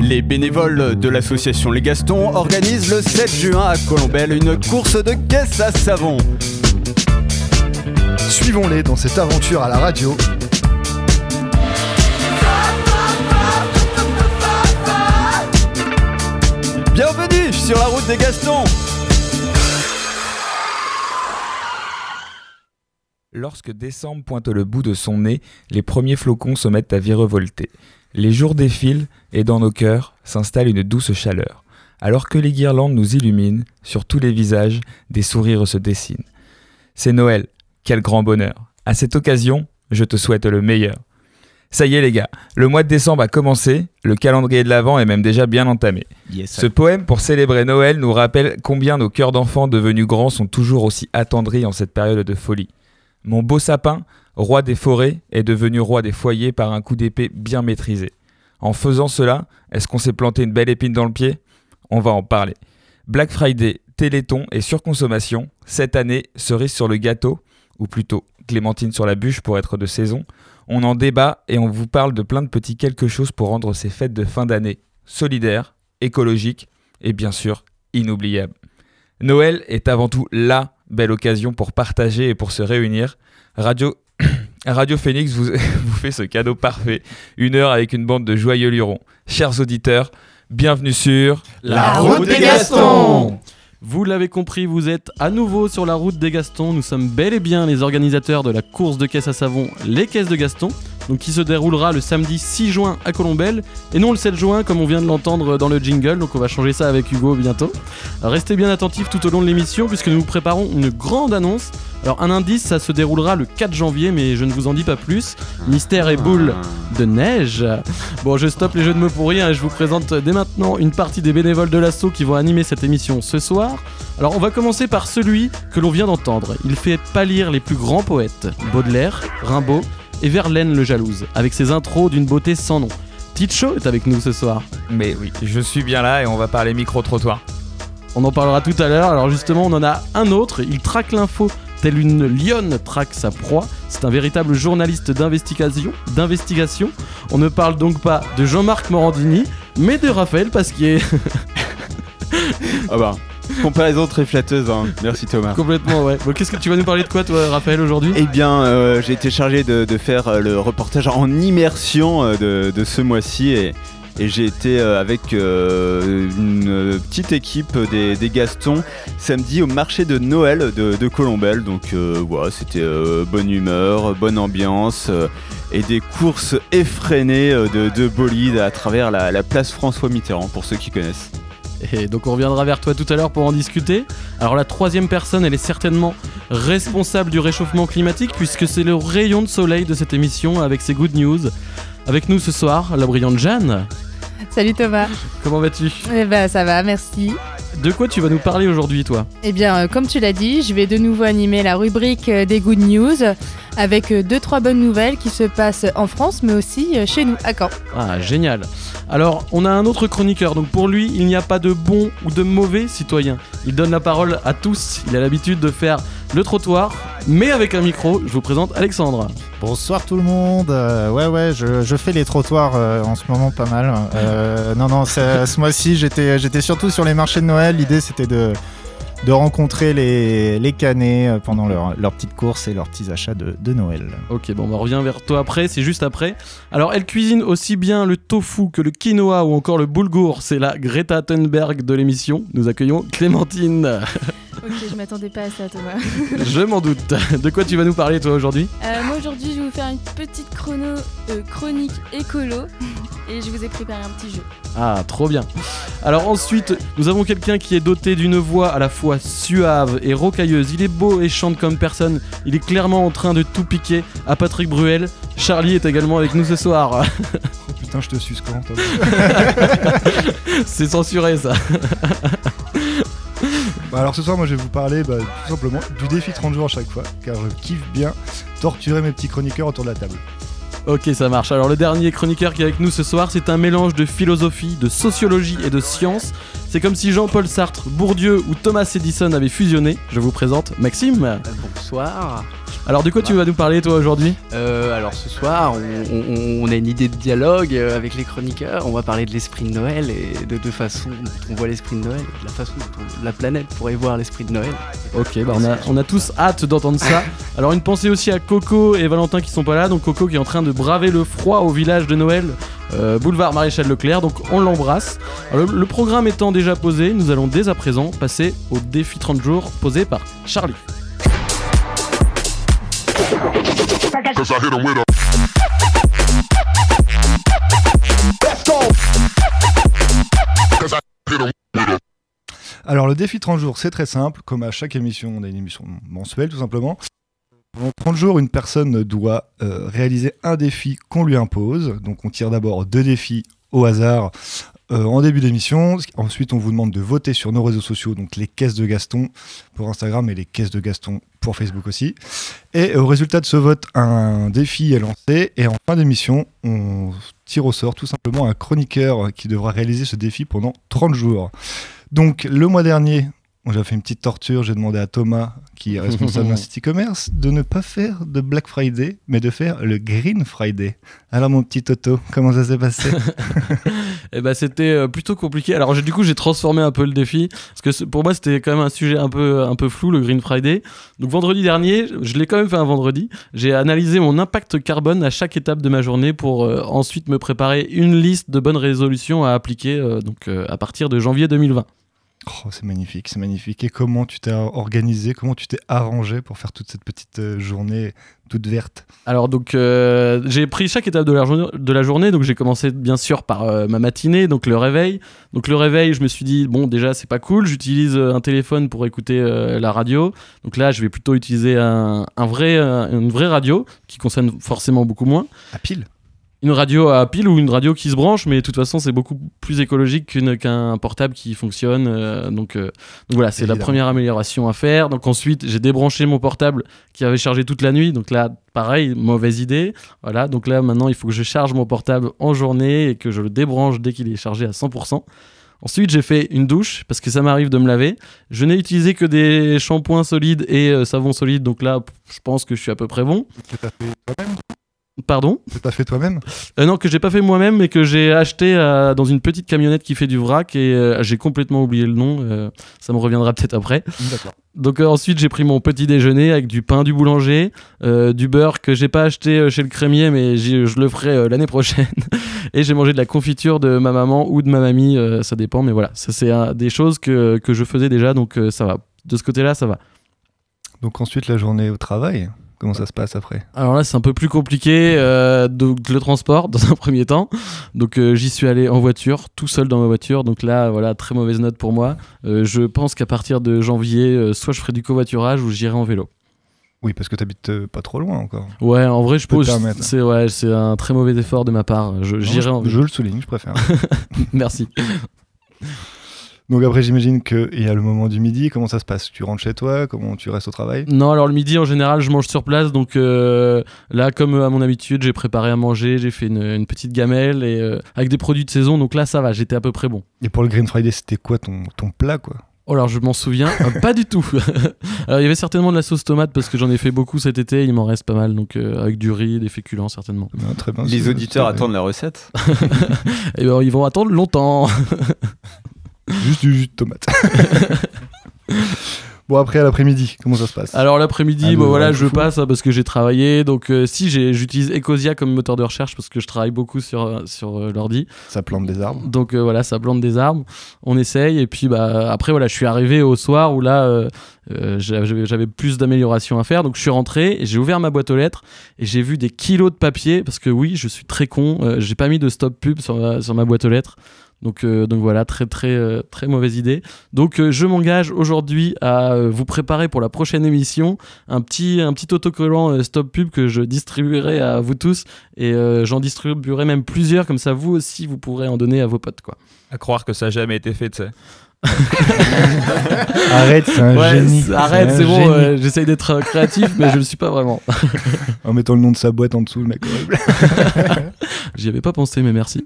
Les bénévoles de l'association Les Gastons organisent le 7 juin à Colombelle une course de caisse à savon. Suivons-les dans cette aventure à la radio. Bienvenue sur la route des Gastons Lorsque décembre pointe le bout de son nez, les premiers flocons se mettent à virevolter. Les jours défilent et dans nos cœurs s'installe une douce chaleur. Alors que les guirlandes nous illuminent, sur tous les visages, des sourires se dessinent. C'est Noël, quel grand bonheur. À cette occasion, je te souhaite le meilleur. Ça y est les gars, le mois de décembre a commencé, le calendrier de l'Avent est même déjà bien entamé. Ce poème pour célébrer Noël nous rappelle combien nos cœurs d'enfants devenus grands sont toujours aussi attendris en cette période de folie. Mon beau sapin, roi des forêts, est devenu roi des foyers par un coup d'épée bien maîtrisé. En faisant cela, est-ce qu'on s'est planté une belle épine dans le pied? On va en parler. Black Friday, Téléthon et surconsommation, cette année, cerise sur le gâteau, ou plutôt clémentine sur la bûche pour être de saison, on en débat et on vous parle de plein de petits quelque chose pour rendre ces fêtes de fin d'année solidaires, écologiques et bien sûr inoubliables. Noël est avant tout LA belle occasion pour partager et pour se réunir. Radio, Radio Phoenix vous, vous fait ce cadeau parfait. Une heure avec une bande de joyeux lurons. Chers auditeurs, bienvenue sur La route des Gastons Vous l'avez compris, vous êtes à nouveau sur la route des Gastons. Nous sommes bel et bien les organisateurs de la course de caisse à savon Les Caisses de Gaston, donc qui se déroulera le samedi 6 juin à Colombelle et non le 7 juin comme on vient de l'entendre dans le jingle. Donc on va changer ça avec Hugo bientôt. Alors, restez bien attentifs tout au long de l'émission puisque nous vous préparons une grande annonce. Alors un indice, ça se déroulera le 4 janvier, mais je ne vous en dis pas plus. Mystère et boule de neige. Bon, je stoppe les jeux de mots pour rien et je vous présente dès maintenant une partie des bénévoles de l'assaut qui vont animer cette émission ce soir. Alors on va commencer par celui que l'on vient d'entendre. Il fait pâlir les plus grands poètes, Baudelaire, Rimbaud et Verlaine le jalouse, avec ses intros d'une beauté sans nom. Ticho est avec nous ce soir. Mais oui, je suis bien là et on va parler micro-trottoir. On en parlera tout à l'heure. Alors justement, on en a un autre. Il traque l'info telle une lionne traque sa proie. C'est un véritable journaliste d'investigation. D'investigation. On ne parle donc pas de Jean-Marc Morandini, mais de Raphaël Pasquier. Ah bah, comparaison très flatteuse, hein. merci Thomas. Complètement, ouais. Bon, Qu'est-ce que tu vas nous parler de quoi, toi, Raphaël, aujourd'hui? Eh bien, euh, j'ai été chargé de, de faire euh, le reportage en immersion euh, de, de ce mois-ci et, et j'ai été avec euh, une petite équipe des, des Gastons samedi au marché de Noël de, de Colombelle. Donc euh, voilà, c'était euh, bonne humeur, bonne ambiance et des courses effrénées de, de bolides à travers la, la place François Mitterrand pour ceux qui connaissent. Et donc on reviendra vers toi tout à l'heure pour en discuter. Alors la troisième personne, elle est certainement responsable du réchauffement climatique puisque c'est le rayon de soleil de cette émission avec ses good news. Avec nous ce soir, la brillante Jeanne. Salut Thomas. Comment vas-tu? Eh ben ça va, merci. De quoi tu vas nous parler aujourd'hui toi? Eh bien, euh, comme tu l'as dit, je vais de nouveau animer la rubrique euh, des Good News avec euh, deux trois bonnes nouvelles qui se passent en France, mais aussi euh, chez nous à Caen. Ah génial. Alors on a un autre chroniqueur, donc pour lui il n'y a pas de bon ou de mauvais citoyen. Il donne la parole à tous, il a l'habitude de faire le trottoir, mais avec un micro, je vous présente Alexandre. Bonsoir tout le monde. Euh, ouais, ouais, je, je fais les trottoirs euh, en ce moment pas mal. Euh, non, non, ce ce mois-ci, j'étais, j'étais surtout sur les marchés de Noël. L'idée, c'était de, de rencontrer les, les canets euh, pendant leur, leurs petites courses et leurs petits achats de, de Noël. Ok, bon, on revient vers toi après, c'est juste après. Alors, elle cuisine aussi bien le tofu que le quinoa ou encore le boulgour. C'est la Greta Thunberg de l'émission. Nous accueillons Clémentine. Ok, je m'attendais pas à ça Thomas. Je m'en doute. De quoi tu vas nous parler toi aujourd'hui? Euh, moi aujourd'hui, je vais vous faire une petite chrono, euh, chronique écolo et je vous ai préparé un petit jeu. Ah, trop bien. Alors ensuite, nous avons quelqu'un qui est doté d'une voix à la fois suave et rocailleuse. Il est beau et chante comme personne. Il est clairement en train de tout piquer à Patrick Bruel. Charlie est également avec nous ce soir. Oh, putain, je te suce quand toi C'est censuré ça. Bah, Alors ce soir, moi je vais vous parler bah, tout simplement du défi 30 jours à chaque fois, car je kiffe bien torturer mes petits chroniqueurs autour de la table. Ok, ça marche. Alors le dernier chroniqueur qui est avec nous ce soir, c'est un mélange de philosophie, de sociologie et de science. C'est comme si Jean-Paul Sartre, Bourdieu ou Thomas Edison avaient fusionné. Je vous présente Maxime. Bonsoir. Alors, de quoi tu vas nous parler, toi, aujourd'hui Euh, alors ce soir, on, on- on a une idée de dialogue euh, avec les chroniqueurs. On va parler de l'esprit de Noël et de deux façons dont on voit l'esprit de Noël, et de la façon dont on- la planète pourrait voir l'esprit de Noël. Ok, bah on a, on a tous hâte d'entendre ça. Alors une pensée aussi à Coco et Valentin qui sont pas là. Donc Coco qui est en train de braver le froid au village de Noël, euh, boulevard Maréchal Leclerc. Donc on l'embrasse. Alors, Le, le programme étant déjà posé, nous allons dès à présent passer au défi 30 jours posé par Charlie. Alors le défi 30 jours, c'est très simple. Comme à chaque émission, on a une émission mensuelle tout simplement. Pendant 30 jours, une personne doit euh, réaliser un défi qu'on lui impose. Donc on tire d'abord deux défis au hasard euh, en début d'émission. Ensuite, on vous demande de voter sur nos réseaux sociaux, donc les caisses de Gaston pour Instagram et les caisses de Gaston pour Facebook aussi. Et au résultat de ce vote, un défi est lancé. Et en fin d'émission, on tire au sort tout simplement un chroniqueur qui devra réaliser ce défi pendant 30 jours. Donc le mois dernier, j'ai fait une petite torture, j'ai demandé à Thomas, qui est responsable d'un site e-commerce, de ne pas faire de Black Friday, mais de faire le Green Friday. Alors mon petit Toto, comment ça s'est passé? Et bah c'était euh, plutôt compliqué. Alors du coup j'ai transformé un peu le défi parce que pour moi c'était quand même un sujet un peu un peu flou le Green Friday. Donc vendredi dernier, je l'ai quand même fait un vendredi. J'ai analysé mon impact carbone à chaque étape de ma journée pour euh, ensuite me préparer une liste de bonnes résolutions à appliquer euh, donc euh, à partir de janvier 2020. Oh, c'est magnifique, c'est magnifique. Et comment tu t'es organisé, comment tu t'es arrangé pour faire toute cette petite euh, journée toute verte? Alors donc euh, j'ai pris chaque étape de la, journée, de la journée, donc j'ai commencé bien sûr par euh, ma matinée, donc le réveil. Donc le réveil, je me suis dit bon déjà c'est pas cool, j'utilise un téléphone pour écouter euh, la radio. Donc là je vais plutôt utiliser un, un vrai, une vraie radio qui consomme forcément beaucoup moins. À pile Une radio à pile ou une radio qui se branche, mais de toute façon c'est beaucoup plus écologique qu'un portable qui fonctionne. euh, donc, euh, donc voilà, c'est la première amélioration à faire. Donc ensuite j'ai débranché mon portable qui avait chargé toute la nuit. Donc là pareil, mauvaise idée. Voilà, donc là maintenant il faut que je charge mon portable en journée et que je le débranche dès qu'il est chargé à 100%. Ensuite, j'ai fait une douche parce que ça m'arrive de me laver. Je n'ai utilisé que des shampoings solides et euh, savons solides, donc là, je pense que je suis à peu près bon. Que t'as fait toi-même Pardon Que t'as fait toi-même Euh, non, que j'ai pas fait moi-même, mais que j'ai acheté euh, dans une petite camionnette qui fait du vrac et euh, j'ai complètement oublié le nom. ça me reviendra peut-être après. D'accord. Donc ensuite, j'ai pris mon petit déjeuner avec du pain du boulanger, du beurre que j'ai pas acheté chez le crémier, mais je le ferai l'année prochaine. et j'ai mangé de la confiture de ma maman ou de ma mamie, ça dépend. Mais voilà, ça c'est des choses que, que je faisais déjà, donc ça va. De ce côté-là, ça va. Donc ensuite la journée au travail, comment ça se passe après Alors là, c'est un peu plus compliqué. euh, donc le transport, dans un premier temps. Donc euh, j'y suis allé en voiture, tout seul dans ma voiture. Donc là, voilà, très mauvaise note pour moi. Euh, je pense qu'à partir de janvier, euh, soit je ferai du covoiturage ou j'irai en vélo. Oui, parce que t'habites pas trop loin encore. Ouais, en vrai, je permettre. C'est ouais, c'est un très mauvais effort de ma part. Je- J'irai Non, en je, vélo. je le souligne, je préfère. Merci. Donc après, j'imagine qu'il y a le moment du midi. Comment ça se passe? Tu rentres chez toi? Comment tu restes au travail? Non, alors le midi en général, je mange sur place. Donc euh, là, comme euh, à mon habitude, j'ai préparé à manger, j'ai fait une, une petite gamelle et euh, avec des produits de saison. Donc là, ça va, j'étais à peu près bon. Et pour le Green Friday, c'était quoi ton, ton plat quoi? Oh alors je m'en souviens euh, pas du tout. alors il y avait certainement de la sauce tomate parce que j'en ai fait beaucoup cet été, il m'en reste pas mal donc euh, avec du riz, des féculents certainement. Non, Très bien. Les auditeurs attendent la recette. Et ben ils vont attendre longtemps. Juste du jus de tomate. bon, après, à l'après-midi, comment ça se passe? Alors l'après-midi, Ah, bah voilà, je fou. passe hein, parce que j'ai travaillé donc euh, si j'utilise Ecosia comme moteur de recherche parce que je travaille beaucoup sur euh, sur euh, l'ordi. Ça plante des arbres. Donc euh, voilà, ça plante des arbres, on essaye et puis bah après voilà, je suis arrivé au soir où là euh, euh, j'avais j'avais plus d'améliorations à faire donc je suis rentré et j'ai ouvert ma boîte aux lettres et j'ai vu des kilos de papier parce que oui, je suis très con, euh, j'ai pas mis de stop pub sur ma, sur ma boîte aux lettres. Donc, euh, donc voilà, très très euh, très mauvaise idée. Donc euh, je m'engage aujourd'hui à euh, vous préparer pour la prochaine émission un petit un petit autocollant euh, stop pub que je distribuerai à vous tous et euh, j'en distribuerai même plusieurs comme ça vous aussi vous pourrez en donner à vos potes quoi. À croire que ça a jamais été fait, tu sais. Arrête, c'est un Ouais, génie. arrête, c'est bon, euh, j'essaye d'être euh, créatif mais je le suis pas vraiment. En mettant le nom de sa boîte en dessous, le mec horrible. J'y avais pas pensé mais merci.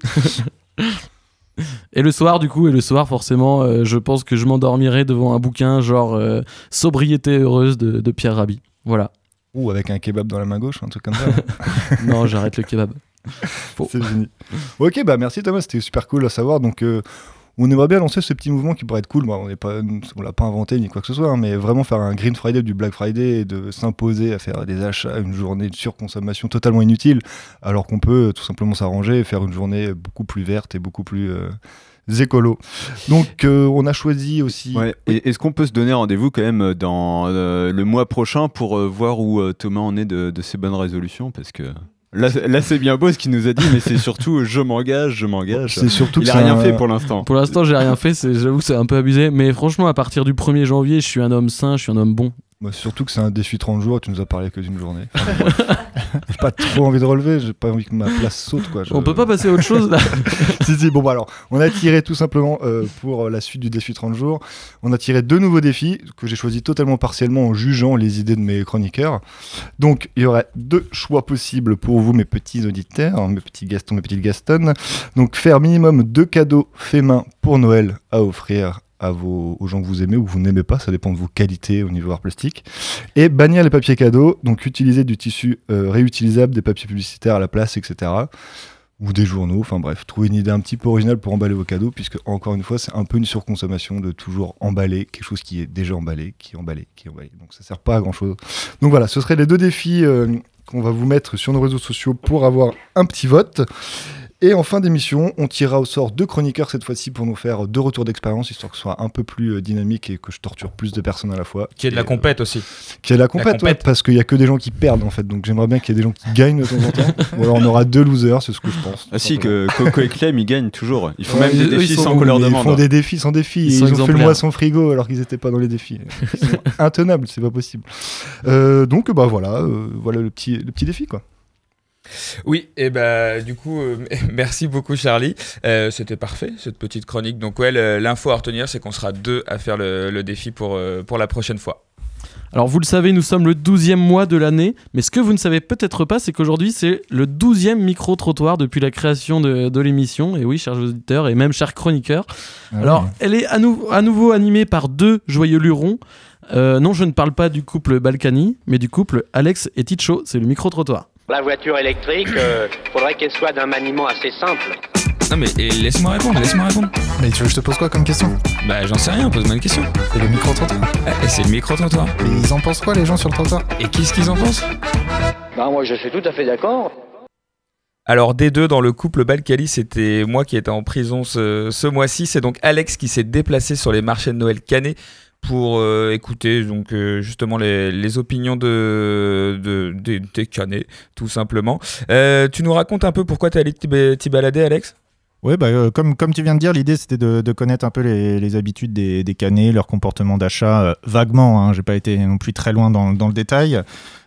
Et le soir, du coup, et le soir, forcément, euh, je pense que je m'endormirai devant un bouquin genre euh, Sobriété heureuse de, de Pierre Rabhi. Voilà. Ou avec un kebab dans la main gauche, un truc comme ça. non, j'arrête le kebab. C'est fini. Ok, bah merci Thomas, c'était super cool à savoir. Donc, euh, on aimerait bien lancer ce petit mouvement qui pourrait être cool. On n'est pas, on l'a pas inventé ni quoi que ce soit, hein, mais vraiment faire un Green Friday du Black Friday et de s'imposer à faire des achats, une journée de surconsommation totalement inutile, alors qu'on peut euh, tout simplement s'arranger et faire une journée beaucoup plus verte et beaucoup plus euh, écolo. Donc euh, on a choisi aussi. Ouais. Est-ce qu'on peut se donner rendez-vous quand même dans euh, le mois prochain pour euh, voir où euh, Thomas en est de, de ses bonnes résolutions? Parce que là, c'est- là c'est bien beau ce qu'il nous a dit, mais c'est surtout je m'engage, je m'engage. C'est surtout Il que a rien un- fait pour l'instant. Pour l'instant, j'ai rien fait, c'est- j'avoue que c'est un peu abusé. Mais franchement, à partir du 1er janvier, je suis un homme sain, je suis un homme bon. Bah, surtout que c'est un défi 30 jours, tu nous as parlé que d'une journée. Enfin, j'ai pas trop envie de relever, j'ai pas envie que ma place saute. Quoi. Je- On peut pas passer à autre chose là si, si, bon, bah alors, on a tiré tout simplement euh, pour la suite du défi 30 jours. On a tiré deux nouveaux défis que j'ai choisis totalement partiellement en jugeant les idées de mes chroniqueurs. Donc, il y aurait deux choix possibles pour vous, mes petits auditeurs, mes petits Gaston, mes petites Gaston. Donc, faire minimum deux cadeaux faits main pour Noël à offrir à vos, aux gens que vous aimez ou que vous n'aimez pas, ça dépend de vos qualités au niveau art plastique. Et bannir les papiers cadeaux, donc utiliser du tissu euh, réutilisable, des papiers publicitaires à la place, etc ou des journaux, enfin bref, trouver une idée un petit peu originale pour emballer vos cadeaux, puisque encore une fois, c'est un peu une surconsommation de toujours emballer quelque chose qui est déjà emballé, qui est emballé, qui est emballé. Donc ça sert pas à grand chose. Donc voilà, ce seraient les deux défis euh, qu'on va vous mettre sur nos réseaux sociaux pour avoir un petit vote. Et en fin d'émission, on tirera au sort deux chroniqueurs cette fois-ci pour nous faire deux retours d'expérience, histoire que ce soit un peu plus euh, dynamique et que je torture plus de personnes à la fois. Qui est de la euh, compète aussi. qui est la compète, compète. ouais, parce qu'il y a que des gens qui perdent en fait. Donc j'aimerais bien qu'il y ait des gens qui gagnent de temps en temps. Ou alors on aura deux losers, c'est ce que je pense. Ah si, que Coco et Clem, ils gagnent toujours. Ils font Ouais, même des défis sont sans qu'on leur demande. Ils font des défis sans défis. Ils ont fait le mois sans frigo alors qu'ils n'étaient pas dans les défis. Ils sont intenables, c'est pas possible. Euh, donc bah voilà, euh, voilà le petit, le petit défi quoi. Oui, et bah du coup, euh, merci beaucoup Charlie. Euh, C'était parfait cette petite chronique. Donc ouais, l'info à retenir, c'est qu'on sera deux à faire le, le défi pour, euh, pour la prochaine fois. Alors vous le savez, nous sommes le 12e mois de l'année, mais ce que vous ne savez peut-être pas, c'est qu'aujourd'hui c'est le 12e micro-trottoir depuis la création de, de l'émission. Et oui, chers auditeurs et même chers chroniqueurs. Alors, elle est à, nou- à nouveau animée par deux joyeux lurons. Euh, non, je ne parle pas du couple Balkany, mais du couple Alex et Ticho, c'est le micro-trottoir. La voiture électrique, euh, faudrait qu'elle soit d'un maniement assez simple. Non mais et laisse-moi répondre, laisse-moi répondre. Mais tu veux que je te pose quoi comme question? Bah j'en sais rien, pose-moi une question. C'est le micro-trottoir? Ah, et c'est le micro-trottoir. Mais ils en pensent quoi les gens sur le trottoir? Et qu'est-ce qu'ils en pensent? Bah moi je suis tout à fait d'accord. Alors des deux dans le couple Balkany, c'était moi qui étais en prison ce, ce mois-ci. C'est donc Alex qui s'est déplacé sur les marchés de Noël Canet pour euh, écouter donc euh, justement les, les opinions de, de- des- des Canets, tout simplement. Euh, tu nous racontes un peu pourquoi tu allé t'y ba- t'y balader, Alex? Ouais, bah, comme, comme tu viens de dire, l'idée c'était de, connaître un peu les, habitudes des, des canets, leur comportement d'achat, vaguement, hein, j'ai pas été non plus très loin dans, dans le détail.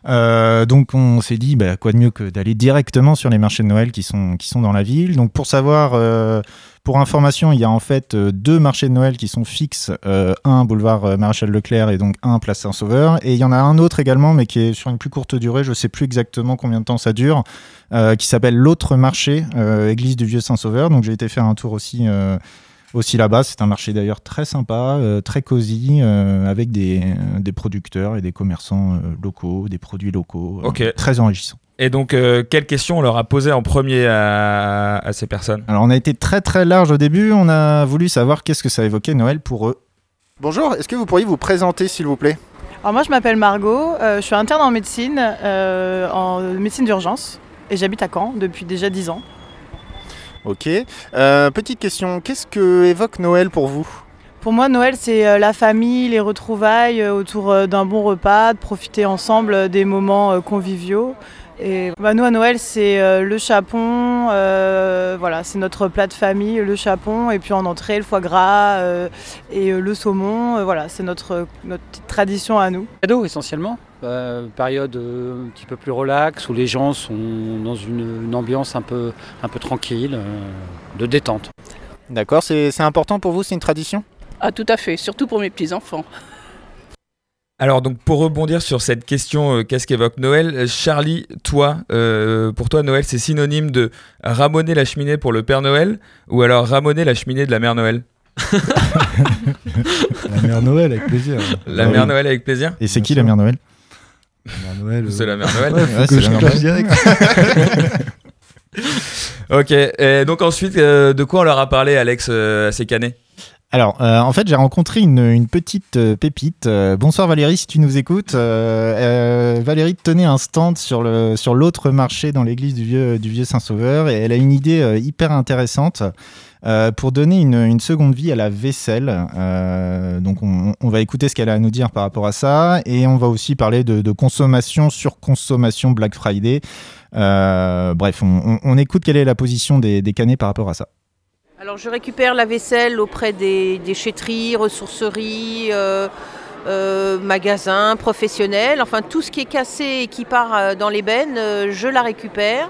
Euh, donc on s'est dit, bah, quoi de mieux que d'aller directement sur les marchés de Noël qui sont, qui sont dans la ville. Donc pour savoir, euh, pour information, il y a en fait euh, deux marchés de Noël qui sont fixes, un boulevard Maréchal Leclerc et donc un place Saint-Sauveur. Et il y en a un autre également, mais qui est sur une plus courte durée, je sais plus exactement combien de temps ça dure, qui s'appelle l'autre marché, église du Vieux Saint-Sauveur. Donc j'ai été faire un tour aussi, aussi là-bas. C'est un marché d'ailleurs très sympa, euh, très cosy, euh, avec des, des producteurs et des commerçants euh, locaux, des produits locaux, euh, Ok. très enrichissant. Et donc, euh, quelle question on leur a posé en premier à, à ces personnes? Alors on a été très très large au début, on a voulu savoir qu'est-ce que ça évoquait Noël pour eux. Bonjour, est-ce que vous pourriez vous présenter s'il vous plaît? Alors moi je m'appelle Margot, euh, je suis interne en médecine, euh, en médecine d'urgence et j'habite à Caen depuis déjà 10 ans. Ok. Euh, petite question, qu'est-ce que évoque Noël pour vous? Pour moi Noël c'est euh, la famille, les retrouvailles euh, autour d'un bon repas, de profiter ensemble des moments conviviaux. Et bah, nous à Noël c'est le chapon, euh, voilà c'est notre plat de famille, le chapon et puis en entrée le foie gras euh, et le saumon, euh, voilà c'est notre, notre petite tradition à nous. Cadeau essentiellement. Euh, période euh, un petit peu plus relax où les gens sont dans une, une ambiance un peu, un peu tranquille, euh, de détente. D'accord, c'est c'est important pour vous, c'est une tradition? Ah tout à fait, surtout pour mes petits-enfants. Alors donc pour rebondir sur cette question, euh, qu'est-ce qu'évoque Noël? Charlie, toi, euh, pour toi Noël c'est synonyme de ramoner la cheminée pour le Père Noël ou alors ramoner la cheminée de la Mère Noël? La mère Noël avec plaisir. La Ah Mère oui. Noël avec plaisir Et c'est qui sûr. la mère Noël? La Noël. C'est euh, la mère Noël. Ouais, faut Ouais, que c'est je la clash Noël. direct. Ok, et donc ensuite, euh, de quoi on leur a parlé, Alex, euh, à ces canets? Alors, euh, en fait, j'ai rencontré une, une petite euh, pépite. Euh, bonsoir Valérie, si tu nous écoutes. Euh, euh, Valérie tenait un stand sur le sur l'autre marché dans l'église du vieux du vieux Saint-Sauveur et elle a une idée euh, hyper intéressante. Euh, pour donner une, seconde vie à la vaisselle. Euh, donc on, va écouter ce qu'elle a à nous dire par rapport à ça et on va aussi parler de, de consommation, surconsommation Black Friday. Euh, bref, on, écoute quelle est la position des, des canets par rapport à ça. Alors je récupère la vaisselle auprès des déchetteries, ressourceries, magasins, professionnels, enfin tout ce qui est cassé et qui part dans l'ébène, euh, je la récupère.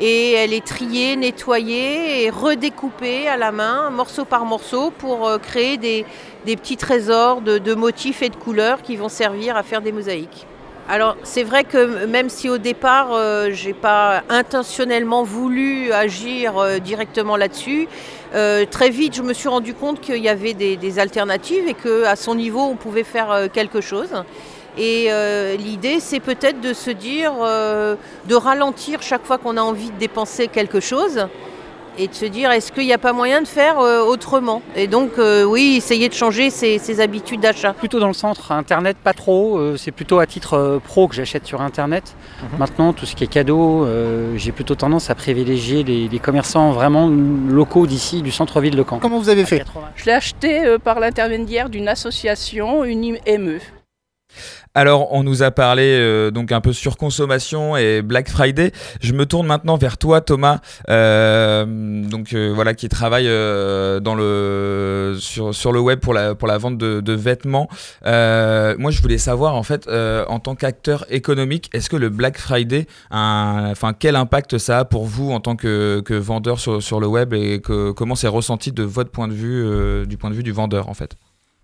Et elle est triée, nettoyée et redécoupée à la main, morceau par morceau, pour euh, créer des, petits trésors de, motifs et de couleurs qui vont servir à faire des mosaïques. Alors c'est vrai que même si au départ euh, j'ai pas intentionnellement voulu agir euh, directement là-dessus, euh, très vite je me suis rendu compte qu'il y avait des, des alternatives et qu'à son niveau on pouvait faire quelque chose. Et euh, l'idée c'est peut-être de se dire, euh, de ralentir chaque fois qu'on a envie de dépenser quelque chose et de se dire est-ce qu'il n'y a pas moyen de faire euh, autrement? Et donc euh, oui, essayer de changer ses, ses habitudes d'achat. Plutôt dans le centre, Internet pas trop, euh, c'est plutôt à titre euh, pro que j'achète sur Internet. Maintenant, tout ce qui est cadeau, euh, j'ai plutôt tendance à privilégier les, les commerçants vraiment locaux d'ici, du centre-ville de Caen. Comment vous avez fait Je l'ai acheté euh, par l'intermédiaire d'une association, une IME. Alors, on nous a parlé euh, donc un peu surconsommation et Black Friday. Je me tourne maintenant vers toi, Thomas, euh, donc euh, voilà, qui travaille dans sur, sur le web pour la vente de, vêtements. Moi, je voulais savoir en fait, en tant qu'acteur économique, est-ce que le Black Friday, enfin, quel impact ça a pour vous en tant que, vendeur sur, sur le web et comment c'est ressenti de votre point de vue, du point de vue du vendeur en fait?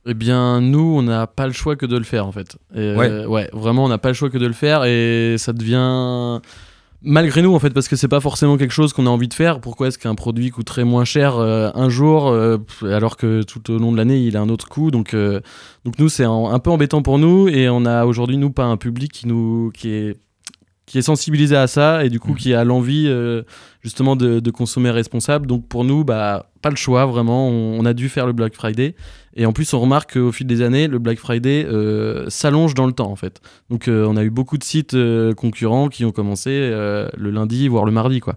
Eh bien, nous, on n'a pas le choix que de le faire, en fait. Et, euh, ouais, vraiment, on n'a pas le choix que de le faire et ça devient. Malgré nous, en fait, parce que c'est pas forcément quelque chose qu'on a envie de faire. Pourquoi est-ce qu'un produit coûterait moins cher euh, un jour, euh, alors que tout au long de l'année, il a un autre coût? Donc, donc nous, c'est un, un peu embêtant pour nous et on a aujourd'hui, nous, pas un public qui, nous, qui est qui est sensibilisé à ça et du coup qui a l'envie euh, justement de, de consommer responsable. Donc pour nous, bah, pas le choix vraiment, on, on a dû faire le Black Friday. Et en plus, on remarque qu'au fil des années, le Black Friday euh, s'allonge dans le temps en fait. Donc euh, on a eu beaucoup de sites concurrents qui ont commencé le lundi, voire le mardi quoi.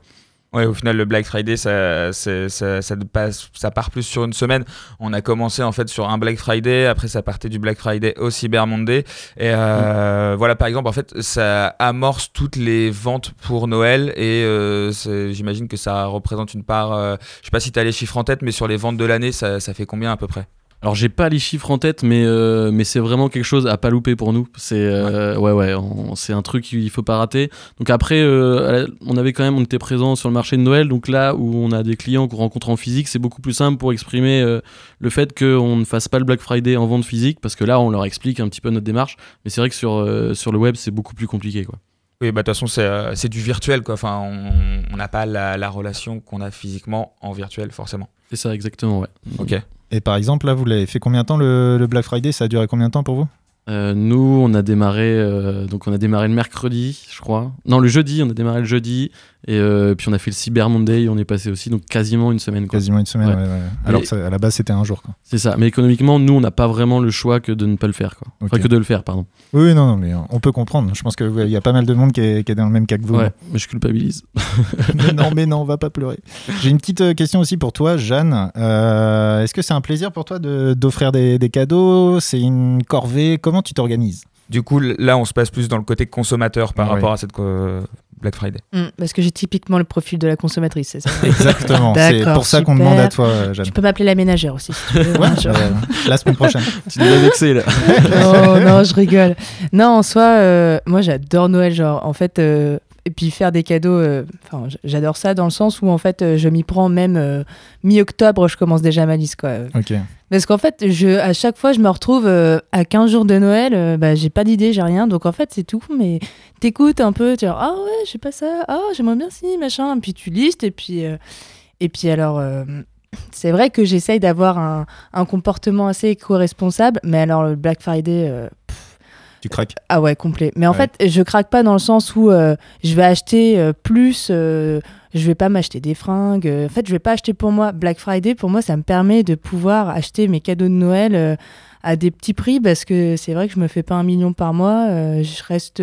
Ouais, au final, le Black Friday, ça, c'est- ça, ça, passe, ça part plus sur une semaine. On a commencé en fait sur un Black Friday, après ça partait du Black Friday au Cyber Monday. Et euh, voilà, par exemple, en fait, ça amorce toutes les ventes pour Noël et euh, j'imagine que ça représente une part. euh, je sais pas si tu as les chiffres en tête, mais sur les ventes de l'année, ça, ça fait combien à peu près? Alors j'ai pas les chiffres en tête, mais, euh, mais c'est vraiment quelque chose à pas louper pour nous. C'est euh, ouais ouais, c'est un truc qu'il faut pas rater. Donc après, euh, on avait quand même, on était présent sur le marché de Noël, donc là où on a des clients qu'on rencontre en physique, c'est beaucoup plus simple pour exprimer euh, le fait qu'on ne fasse pas le Black Friday en vente physique, parce que là on leur explique un petit peu notre démarche. Mais c'est vrai que sur euh, sur le web c'est beaucoup plus compliqué quoi. Oui, bah de toute façon, c'est euh, c'est du virtuel, quoi. Enfin, on on n'a pas la, la relation qu'on a physiquement en virtuel, forcément. C'est ça, exactement, ouais. Ok. Et par exemple, là, vous l'avez fait combien de temps le, le Black Friday? Ça a duré combien de temps pour vous? Euh, nous, on a démarré, euh, donc on a démarré le mercredi, je crois. Non, le jeudi, on a démarré le jeudi, et euh, puis on a fait le Cyber Monday, on est passé aussi, donc quasiment une semaine. Quoi. Quasiment une semaine, ouais, ouais. Alors Et- que ça- à la base, c'était un jour. C'est ça, mais économiquement, nous, on n'a pas vraiment le choix que de ne pas le faire, quoi. Enfin, Ok. que de le faire, pardon. Oui, non, non, mais on peut comprendre. Je pense qu'il y a pas mal de monde qui est, qui est dans le même cas que vous. Ouais, mais je culpabilise. mais non, mais non, on va pas pleurer. J'ai une petite euh, question aussi pour toi, Jeanne. Euh, Est-ce que c'est un plaisir pour toi de- d'offrir des, des cadeaux? C'est une corvée? Comment tu t'organises? Du coup, là, on se passe plus dans le côté consommateur par Ah rapport oui. à cette euh, Black Friday. Mm, parce que j'ai typiquement le profil de la consommatrice, c'est ça Exactement, c'est pour ça qu'on demande à toi, euh, Jeanne. Tu peux m'appeler la ménagère aussi. Si tu veux, Ouais, euh, la semaine prochaine. Tu as vexé, là. oh non, je rigole. Non, en soi, euh, moi j'adore Noël, genre en fait, euh, et puis faire des cadeaux, euh, enfin j'adore ça dans le sens où en fait euh, je m'y prends même euh, mi-octobre, je commence déjà ma liste quoi. Parce qu'en fait, je, à chaque fois, je me retrouve euh, à 15 jours de Noël, bah, j'ai pas d'idée, j'ai rien. Donc en fait, c'est tout. Mais t'écoutes un peu, tu dis Ah ouais, je sais pas ça, ah j'aimerais bien si, machin. Puis tu listes, et puis, et puis alors, c'est vrai que j'essaye d'avoir un, un comportement assez éco-responsable. Mais alors, le Black Friday, euh, Tu craques? Ah ouais, complet. Mais en Ouais. fait, je craque pas dans le sens où euh, je vais acheter euh, plus, euh, je vais pas m'acheter des fringues. euh, en fait, je vais pas acheter pour moi. Black Friday, pour moi, ça me permet de pouvoir acheter mes cadeaux de Noël à des petits prix parce que c'est vrai que je me fais pas un million par mois. je reste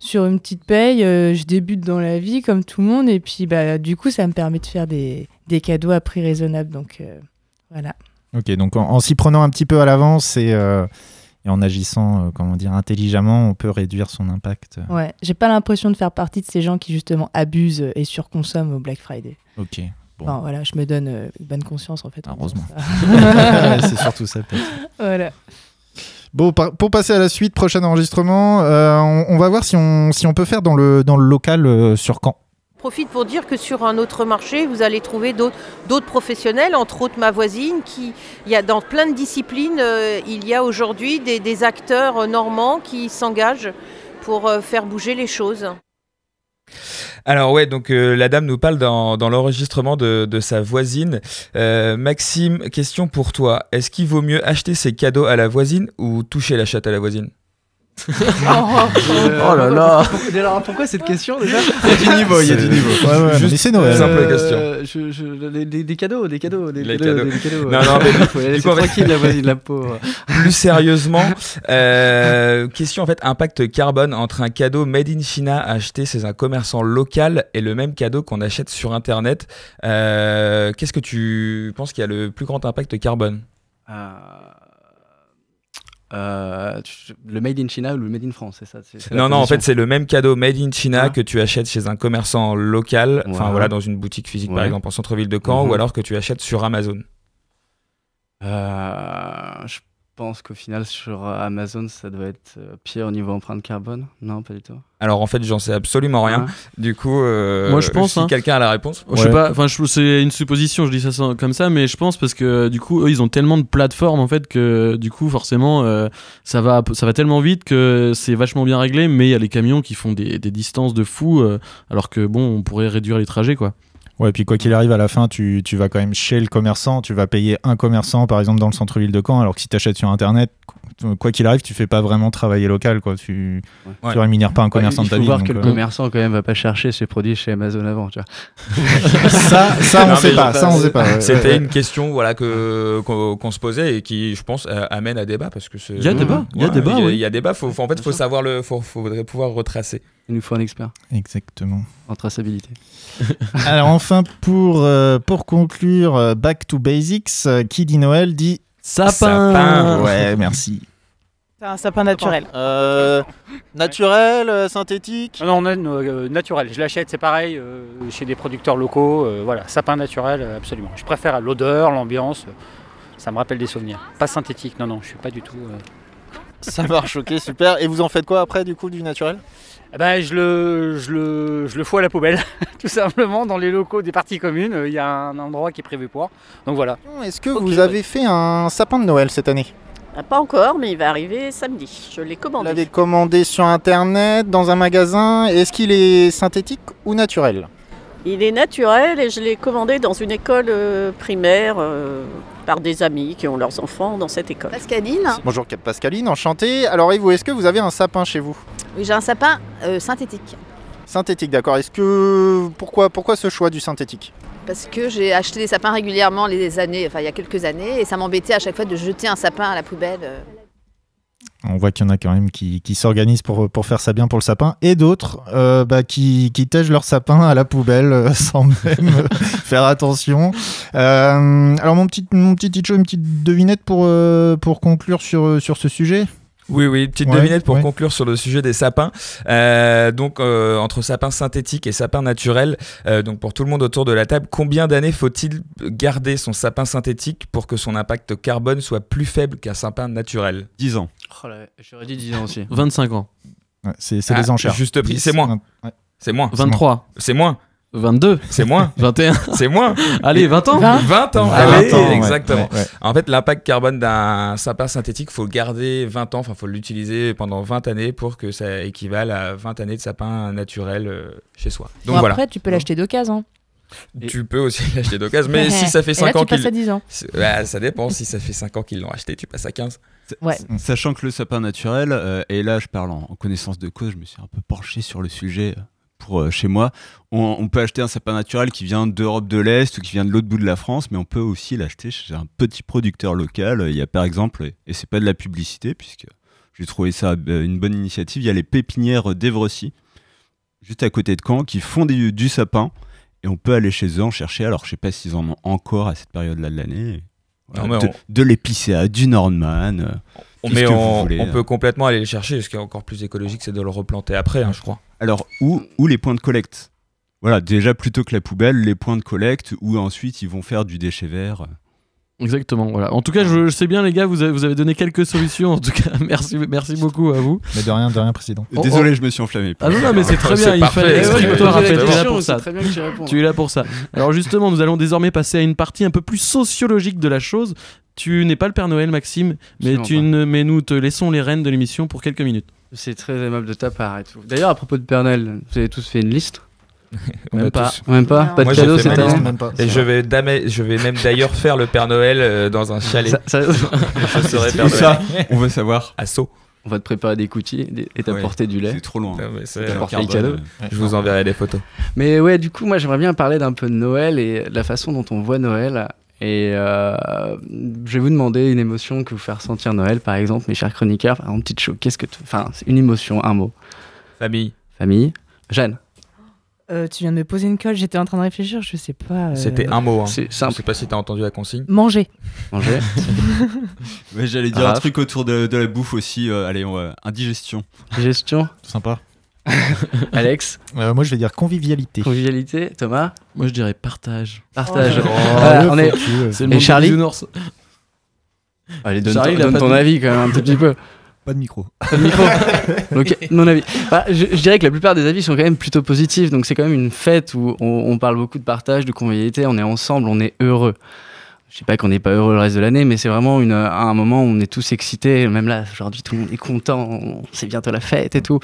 sur une petite paye, je débute dans la vie comme tout le monde et puis bah, du coup, ça me permet de faire des, des cadeaux à prix raisonnable. Donc voilà. Ok, donc en, en s'y prenant un petit peu à l'avance et, et en agissant, euh, comment dire, intelligemment, on peut réduire son impact. Ouais, j'ai pas l'impression de faire partie de ces gens qui justement abusent et surconsomment au Black Friday. Ok. Bon. Enfin, voilà, je me donne euh, une bonne conscience en fait. en Heureusement. c'est surtout ça, peut-être. Voilà. Bon, par- pour passer à la suite, prochain enregistrement, euh, on, on va voir si on, si on peut faire dans le, dans le local euh, sur Caen. Profite pour dire que sur un autre marché, vous allez trouver d'autres professionnels, entre autres ma voisine, qui, dans plein de disciplines, euh, il y a aujourd'hui des, acteurs normands qui s'engagent pour euh, faire bouger les choses. Alors ouais, donc euh, la dame nous parle dans, l'enregistrement de, sa voisine. Maxime, question pour toi. Est-ce qu'il vaut mieux acheter ses cadeaux à la voisine ou toucher la chatte à la voisine? oh là là Pourquoi, pourquoi cette question déjà Il y a du niveau, il y a du niveau. Ouais, ouais, Juste mais c'est Noël. Simple Euh, question. je- cadeaux, des cadeaux, des Les cadeaux, cadeaux. des cadeaux. Non, non, mais Il faut fait- tranquille, la voisine, la pauvre. Plus sérieusement, euh, question en fait impact carbone entre un cadeau made in China acheté chez un commerçant local et le même cadeau qu'on achète sur internet. Euh, Qu'est-ce que tu penses qui a le plus grand impact carbone? Euh, euh, le Made in China ou le Made in France, c'est ça Non, non, en fait, c'est le même cadeau made in China Ouais. que tu achètes chez un commerçant local, enfin voilà, dans une boutique physique par exemple en centre-ville de Caen, Mhm. ou alors que tu achètes sur Amazon. Euh, je pense qu'au final, sur Amazon, ça doit être euh, pire au niveau empreinte carbone? Non, pas du tout. Alors en fait, j'en sais absolument rien. Ouais. Du coup, euh, Moi, je pense, si hein. quelqu'un a la réponse. Je sais pas, enfin c'est une supposition, je dis ça comme ça, mais je pense parce que du coup eux ils ont tellement de plateformes en fait que du coup forcément euh, ça va ça va tellement vite que c'est vachement bien réglé, mais il y a les camions qui font des, des distances de fou, euh, alors que bon on pourrait réduire les trajets quoi. Ouais, puis quoi qu'il arrive, à la fin, tu, tu vas quand même chez le commerçant, tu vas payer un commerçant, par exemple, dans le centre-ville de Caen, alors que si tu achètes sur Internet, quoi qu'il arrive, tu fais pas vraiment travailler local, quoi. Tu, Ouais. tu rémunères pas un commerçant il de ta faut ville. voir donc, que le euh, commerçant quand même va pas chercher ses produits chez Amazon avant, tu vois. ça, ça, on Non, sait pas, ça, on sait pas. ouais, C'était ouais, une question voilà que qu'on se posait et qui, je pense, euh, amène à débat parce que c'est. Il y a débat, il y a Ouais, débat, Il y a, oui. il y a débat. Faut, faut- en fait, faut savoir le, faut, faudrait pouvoir retracer. Il nous faut un expert Exactement. en traçabilité. Alors enfin, pour, euh, pour conclure, euh, Back to Basics, euh, qui dit Noël dit Sapin. Sapin. Ouais, merci. C'est un sapin naturel. Euh, naturel, euh, synthétique Non, non, non, euh, naturel. Je l'achète, c'est pareil, euh, chez des producteurs locaux. euh, voilà, sapin naturel, euh, absolument. Je préfère l'odeur, l'ambiance. euh, ça me rappelle des souvenirs. Pas synthétique, non, non, je suis pas du tout. euh, Ça marche, ok, super. Et vous en faites quoi après du coup du naturel? Ben, je, le, je, le, je le fous à la poubelle, tout simplement, dans les locaux des parties communes. Il y a un endroit qui est prévu pour. Donc voilà. Est-ce que vous avez fait un sapin de Noël cette année? Ah, Pas encore, mais il va arriver samedi. Je l'ai Vous commandé. l'avez commandé sur internet, dans un magasin. Est-ce qu'il est synthétique ou naturel? Il est naturel et je l'ai commandé dans une école euh, primaire euh, par des amis qui ont leurs enfants dans cette école. Pascaline? Bonjour Cap Pascaline, enchanté. Alors et vous, est-ce que vous avez un sapin chez vous? Oui, j'ai un sapin euh, synthétique. Synthétique, d'accord. Est-ce que pourquoi pourquoi ce choix du synthétique? Parce que j'ai acheté des sapins régulièrement les années, enfin il y a quelques années, et ça m'embêtait à chaque fois de jeter un sapin à la poubelle. On voit qu'il y en a quand même qui, qui s'organisent pour, pour faire ça bien pour le sapin, et d'autres euh, bah, qui, qui tègent leur sapin à la poubelle euh, sans même euh, faire attention. Euh, alors mon petit, mon petit Ticho, une petite devinette pour, euh, pour conclure sur, sur ce sujet? Oui, oui, petite Ouais, devinette pour ouais. conclure sur le sujet des sapins. Euh, donc, euh, entre sapins synthétiques et sapins naturels, euh, donc pour tout le monde autour de la table, combien d'années faut-il garder son sapin synthétique pour que son impact carbone soit plus faible qu'un sapin naturel? 10 ans. Oh là, J'aurais dit 10 ans aussi. 25 ans. Ouais, C'est c'est Ah, les enchères. Juste prix, 10, c'est moins. ouais. C'est moins. 23. C'est moins. 22. C'est moins. 21. C'est moins. Allez, 20 ans 20. 20 ans. 20 Allez, ans, ouais, exactement. ouais, ouais. En fait, l'impact carbone d'un sapin synthétique, faut le garder 20 ans, enfin, faut l'utiliser pendant 20 années pour que ça équivale à 20 années de sapin naturel euh, chez soi. Donc Bon, voilà. Après, tu peux l'acheter d'occasion. Tu peux aussi l'acheter d'occasion, mais si ça fait Et 5 là, tu ans passes à 10 ans. Ça dépend. Si ça fait 5 ans qu'ils l'ont acheté, tu passes à 15. Ouais. Sachant que le sapin naturel, euh, et là je parle en, en connaissance de cause, je me suis un peu penché sur le sujet euh, pour euh, chez moi. On, on peut acheter un sapin naturel qui vient d'Europe de l'Est ou qui vient de l'autre bout de la France, mais on peut aussi l'acheter chez un petit producteur local. Il y a par exemple, et- c'est pas de la publicité, puisque j'ai trouvé ça euh, une bonne initiative, il y a les pépinières d'Evrecy, juste à côté de Caen, qui font des- du sapin. Et on peut aller chez eux en chercher. Alors, je sais pas s'ils en ont encore à cette période-là de l'année. Voilà, Non, mais de, on- de l'épicéa, du Nordman. Euh, On, voulez, hein. peut complètement aller le chercher. Ce qui est encore plus écologique, c'est de le replanter après, hein, je crois. Alors, où, où les points de collecte? Voilà, déjà plutôt que la poubelle, les points de collecte où ensuite ils vont faire du déchet vert. Exactement, voilà. En tout cas, je, je sais bien, les gars, vous avez, vous avez donné quelques solutions. En tout cas, merci, merci beaucoup à vous. Mais de rien, de rien, président. Oh, Désolé, oh. je me suis enflammé. Ah non, non, mais c'est très bien, il parfait. fallait Ouais, Raphaël, ouais, tu es là pour ça. très bien que tu réponds. Tu es là pour ça. Alors justement, nous allons désormais passer à une partie un peu plus sociologique de la chose. Tu n'es pas le Père Noël, Maxime, mais, Absolument tu pas. ne, mais nous te laissons les rênes de l'émission pour quelques minutes. C'est très aimable de ta part et tout. D'ailleurs, à propos de Père Noël, vous avez tous fait une liste Même a pas. Même pas Non. Pas de Moi, fait cette année liste. Même pas. Et je vais, je vais même d'ailleurs faire le Père Noël euh, dans un chalet. Ça- ça- je serai Père ça Noël. On veut savoir. À Sceaux. On va te préparer des cookies des- et t'apporter du lait. C'est trop loin. T'apporter les cadeaux. Je vous enverrai des photos. Mais ouais, du coup, moi j'aimerais bien parler d'un peu de Noël et de la façon dont on voit Noël. Et euh, je vais vous demander une émotion que vous fait ressentir Noël, par exemple, mes chers chroniqueurs. Par exemple, petite chose, qu'est-ce que tu... Enfin, c'est une émotion, un mot. Famille. Famille. Jeanne. Euh, tu viens de me poser une colle, j'étais en train de réfléchir, je sais pas. euh, C'était un mot. Hein. C'est Je simple. sais pas si t'as entendu la consigne. Manger. Manger. J'allais dire un truc autour de, de la bouffe aussi. euh, allez, on va- indigestion. Gestion. Sympa. Alex. Euh, moi, je vais dire convivialité. Convivialité. Thomas. Moi, je dirais partage. Partage. Oh. Voilà, le on est... C'est le Et Charlie. Allez, donne, Charlie, ton, donne pas ton de- avis quand même un tout petit peu. Pas de micro. Pas de micro. Donc, mon avis. Bah, je, je dirais que la plupart des avis sont quand même plutôt positifs. Donc, c'est quand même une fête où on, on parle beaucoup de partage, de convivialité. On est ensemble, on est heureux. Je sais pas qu'on n'est pas heureux le reste de l'année, mais c'est vraiment une, un moment où on est tous excités. Même là, aujourd'hui, tout le monde est content. on- C'est bientôt la fête et tout.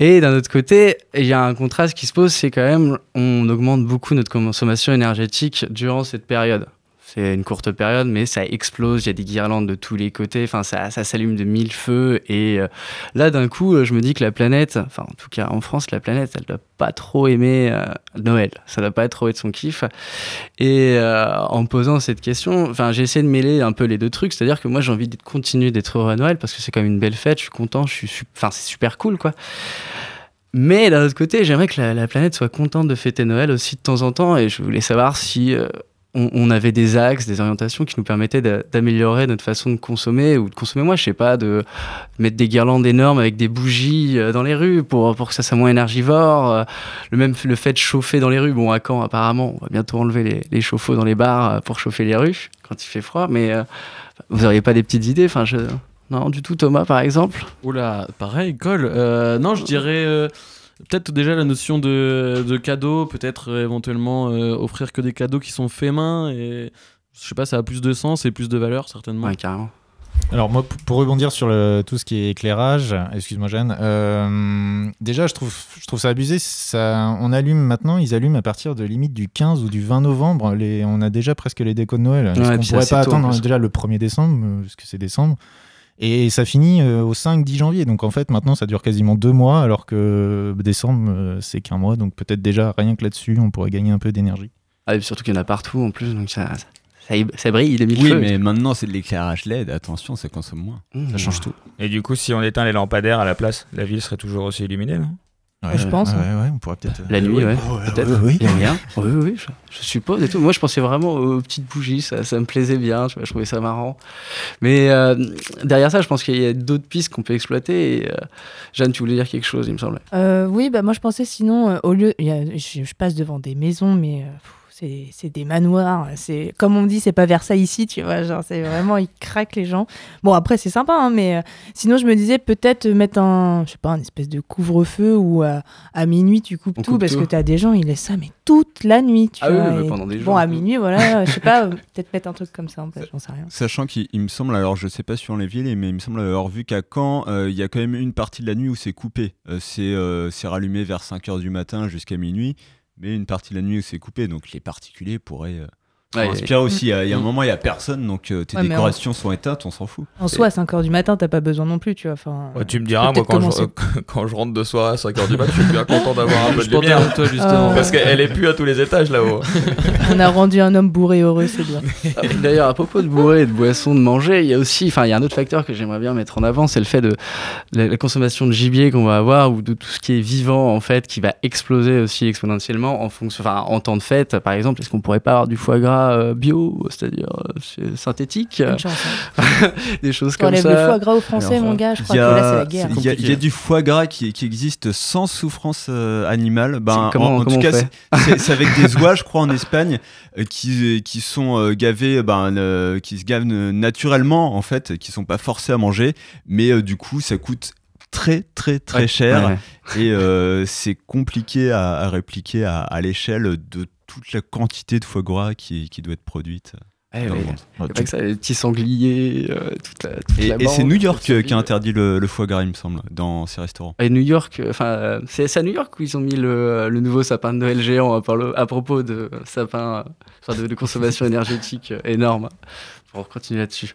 Et d'un autre côté, il y a un contraste qui se pose, c'est quand même, on augmente beaucoup notre consommation énergétique durant cette période. C'est une courte période, mais ça explose. Il y a des guirlandes de tous les côtés. Enfin, ça, ça s'allume de mille feux. Et euh, là, d'un coup, euh, je me dis que la planète, enfin, en tout cas en France, la planète, elle doit pas trop aimer euh, Noël. Ça doit pas trop être son kiff. Et en posant cette question, enfin, j'ai essayé de mêler un peu les deux trucs. C'est-à-dire que moi, j'ai envie de continuer d'être heureux à Noël parce que c'est quand même une belle fête. Je suis content. Je suis, su- enfin, c'est super cool, quoi. Mais d'un autre côté, j'aimerais que la, la planète soit contente de fêter Noël aussi de temps en temps. Et je voulais savoir si on, avait des axes, des orientations qui nous permettaient d'a- d'améliorer notre façon de consommer ou de consommer, moi, je sais pas, de mettre des guirlandes énormes avec des bougies euh, dans les rues pour, pour que ça soit moins énergivore. Euh, Le même le fait de chauffer dans les rues. Bon, à Caen, apparemment, on va bientôt enlever les, les chauffe-eau dans les bars euh, pour chauffer les rues quand il fait froid. Mais vous auriez pas des petites idées Enfin. Non, du tout, Thomas, par exemple? Oula, pareil, colle. Euh, non, je dirais peut-être déjà la notion de, de cadeau, peut-être euh, éventuellement euh, offrir que des cadeaux qui sont faits main et je sais pas, ça a plus de sens et plus de valeur certainement. Ouais, carrément. Alors moi, pour rebondir sur le, tout ce qui est éclairage, excuse-moi Jeanne, euh, déjà je trouve, je trouve ça abusé. Ça, on allume maintenant, ils allument à partir de limite du 15 ou du 20 novembre. Les, on a déjà presque les décos de Noël. Est-ce Ouais, c'est pourrait pas tôt, attendre plus. déjà le 1er décembre, parce que c'est décembre. Et ça finit euh, au 5-10 janvier. Donc en fait maintenant ça dure quasiment deux mois, alors que décembre euh, c'est qu'un mois. Donc peut-être déjà rien que là-dessus on pourrait gagner un peu d'énergie. Ah, et puis surtout qu'il y en a partout en plus, donc ça, ça, ça, brille, les mille Oui, feux. mais maintenant c'est de l'éclairage LED. Attention, ça consomme moins. Mmh, Ça change tout. Et du coup, si on éteint les lampadaires à la place, la ville serait toujours aussi illuminée, non? Ouais, je pense, Ouais, hein. ouais, on pourrait peut-être. La nuit, ouais, peut-être. oui. Il y a moyen. Oui, oui, je, je suppose et tout. Moi, je pensais vraiment aux petites bougies, ça, ça me plaisait bien, je trouvais ça marrant. Mais euh, derrière ça, je pense qu'il y a d'autres pistes qu'on peut exploiter. Et, euh, Jeanne, tu voulais dire quelque chose, il me semblait. Euh, oui, bah moi je pensais sinon, euh, au lieu. il y a- je, je passe devant des maisons, mais euh, pff, c'est des manoirs. C'est Comme on me dit, c'est pas Versailles ici, tu vois. Genre, c'est vraiment, ils craquent les gens. Bon, après, c'est sympa, hein, mais euh, sinon, je me disais peut-être mettre un, je sais pas, une espèce de couvre-feu où euh, à minuit, tu coupes On tout coupe parce tout. que t'as des gens, ils laissent ça, mais toute la nuit, tu Ah vois. oui, mais pendant des Bon, jours. à minuit, voilà, je sais pas, euh, peut-être mettre un truc comme ça en place, j'en sais rien. Sachant qu'il il me semble, alors je sais pas sur les villes, mais il me semble avoir vu qu'à Caen, euh, il y a quand même une partie de la nuit où c'est coupé. C'est c'est rallumé vers 5h du matin jusqu'à minuit. Mais une partie de la nuit où c'est coupé. Donc les particuliers pourraient euh, Ouais, et- aussi. Il y a, il y a un Mm. moment, il y a personne, donc euh, tes Ouais, décorations sont éteintes, on s'en fout. En soi, à 5h du matin, t'as pas besoin non plus, tu vois. Enfin, Ouais, tu me diras, moi, quand je, commencer. euh, quand je rentre de soirée à 5h du mat, je suis bien content d'avoir un peu Je de lumière. toi, justement. Parce qu'elle est plus à tous les étages là-haut. On a rendu un homme bourré heureux, c'est bien. Ah, D'ailleurs, à propos de bourrer, et de boissons, de manger, il y a aussi, enfin, il y a un autre facteur que j'aimerais bien mettre en avant, c'est le fait de la, la consommation de gibier qu'on va avoir ou de tout ce qui est vivant en fait, qui va exploser aussi exponentiellement en fonction, enfin, en temps de fête, par exemple. Est-ce qu'on pourrait pas avoir du foie gras euh, bio, c'est-à-dire euh, synthétique, chance, des choses comme ça. le foie gras aux Français, mon gars, je crois Il y, que là, c'est a, la guerre. il y a- il y a du foie gras qui, qui existe sans souffrance euh, animale. Ben, en, en comment tout on cas, c'est- avec des oies, je crois, en Espagne, euh, qui, qui sont euh, gavés, ben, euh, qui se gavent naturellement, en fait, qui sont pas forcés à manger, mais euh, du coup, ça coûte très très très Ouais, cher ouais, et euh, c'est compliqué à, à répliquer à, à l'échelle de toute la quantité de foie gras qui, qui doit être produite. Ouais, ouais. que ça, les petits sangliers, euh, toute la, toute Et, la et c'est New York euh, qui a interdit le, le foie gras, il me semble, dans ses restaurants. Et New York, euh, enfin, euh, c'est à New York où ils ont mis le, le nouveau sapin de Noël géant à, par le- à propos de sapin, euh, de, de consommation énergétique euh, énorme. Pour continuer là-dessus.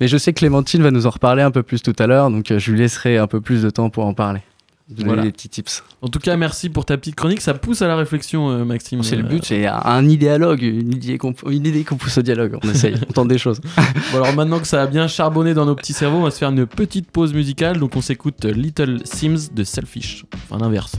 Mais je sais que Clémentine va nous en reparler un peu plus tout à l'heure, donc euh, je lui laisserai un peu plus de temps pour en parler. Donner Voilà. des petits tips. En tout cas, merci pour ta petite chronique. Ça pousse à la réflexion, euh, Maxime. C'est le Euh, but, c'est un, une idée qu'on une idée qu'on pousse au dialogue. On essaye, on tente des choses. Bon, alors maintenant que ça a bien charbonné dans nos petits cerveaux, on va se faire une petite pause musicale. Donc on s'écoute Little Sims de Selfish. Enfin l'inverse.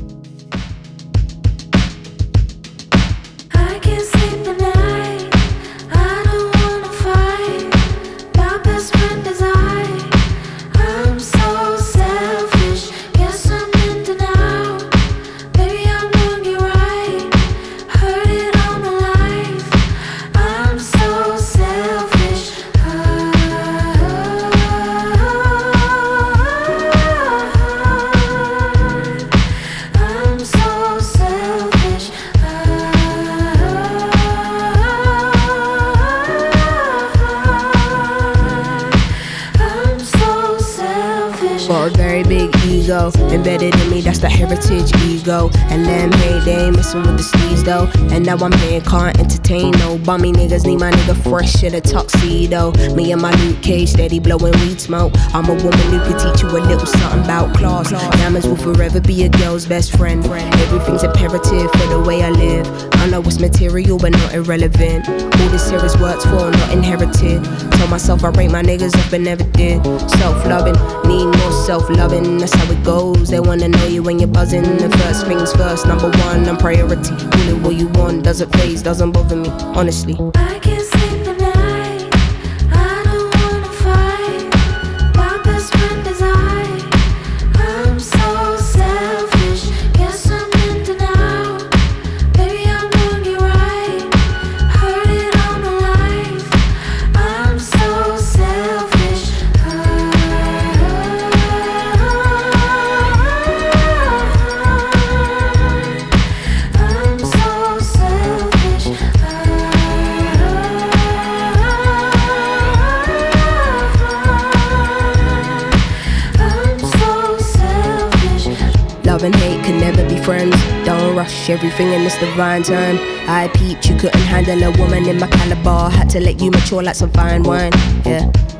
Niggas. Need my nigga fresh in a tuxedo. Me and my Luke Cage steady blowing weed smoke. I'm a woman who could teach you a little something about class. Diamonds will forever be a girl's best friend. Everything's imperative for the way I live. I know it's material but not irrelevant. All this is worked for, not inherited. Told myself I rate my niggas up and never did. Self loving, need more self loving. That's how it goes. They wanna know you when you're buzzing. The first things first, number one, I'm priority. It what you want, doesn't phase, doesn't bother me, honestly. I sleep everything in this divine time. I peeped, you couldn't handle a woman in my caliber. Had to let you mature like some fine wine. Yeah,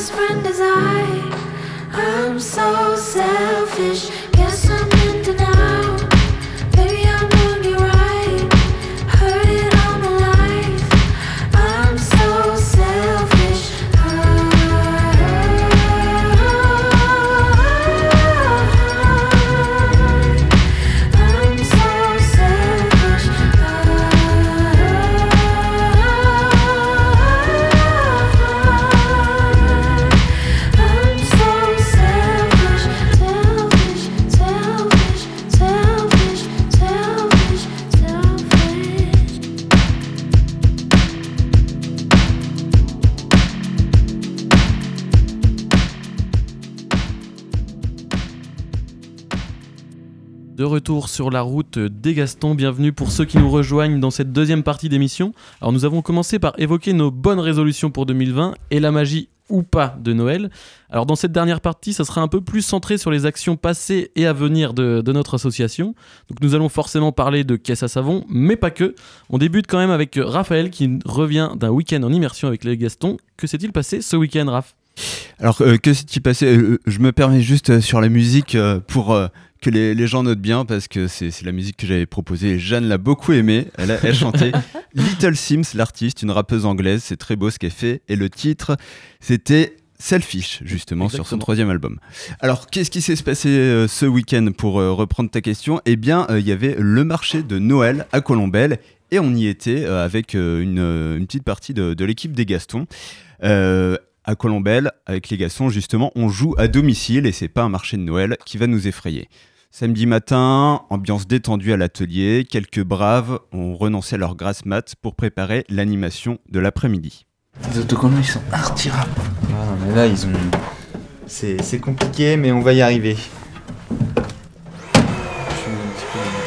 Best friend is I. I'm so selfish. De retour sur la route des Gastons, bienvenue pour ceux qui nous rejoignent dans cette deuxième partie d'émission. Alors nous avons commencé par évoquer nos bonnes résolutions pour 2020 et la magie ou pas de Noël. Alors dans cette dernière partie, ça sera un peu plus centré sur les actions passées et à venir de, notre association. Donc nous allons forcément parler de caisse à savon, mais pas que. On débute quand même avec Raphaël qui revient d'un week-end en immersion avec les Gastons. Que s'est-il passé ce week-end, Raph? Alors, euh, que s'est-il passé? Euh, Je me permets juste euh, sur la musique euh, pour euh, que les, les gens notent bien parce que c'est la musique que j'avais proposée et Jeanne l'a beaucoup aimée. Elle, a- elle chantait Little Sims, l'artiste, une rappeuse anglaise. C'est très beau ce qu'elle fait. Et le titre, c'était Selfish, justement, sur son troisième album. Alors, qu'est-ce qui s'est passé euh, ce week-end pour euh, reprendre ta question? Eh bien, euh, il y avait le marché de Noël à Colombelle et on y était avec une, une petite partie de, de l'équipe des Gastons. À Colombelle, avec les Gastons, justement, on joue à domicile et c'est pas un marché de Noël qui va nous effrayer. Samedi matin, ambiance détendue à l'atelier, quelques braves ont renoncé à leur grasse mat pour préparer l'animation de l'après-midi. Les autocollants ils sont retirables. Ah, mais là ils ont. C'est c'est compliqué, mais on va y arriver.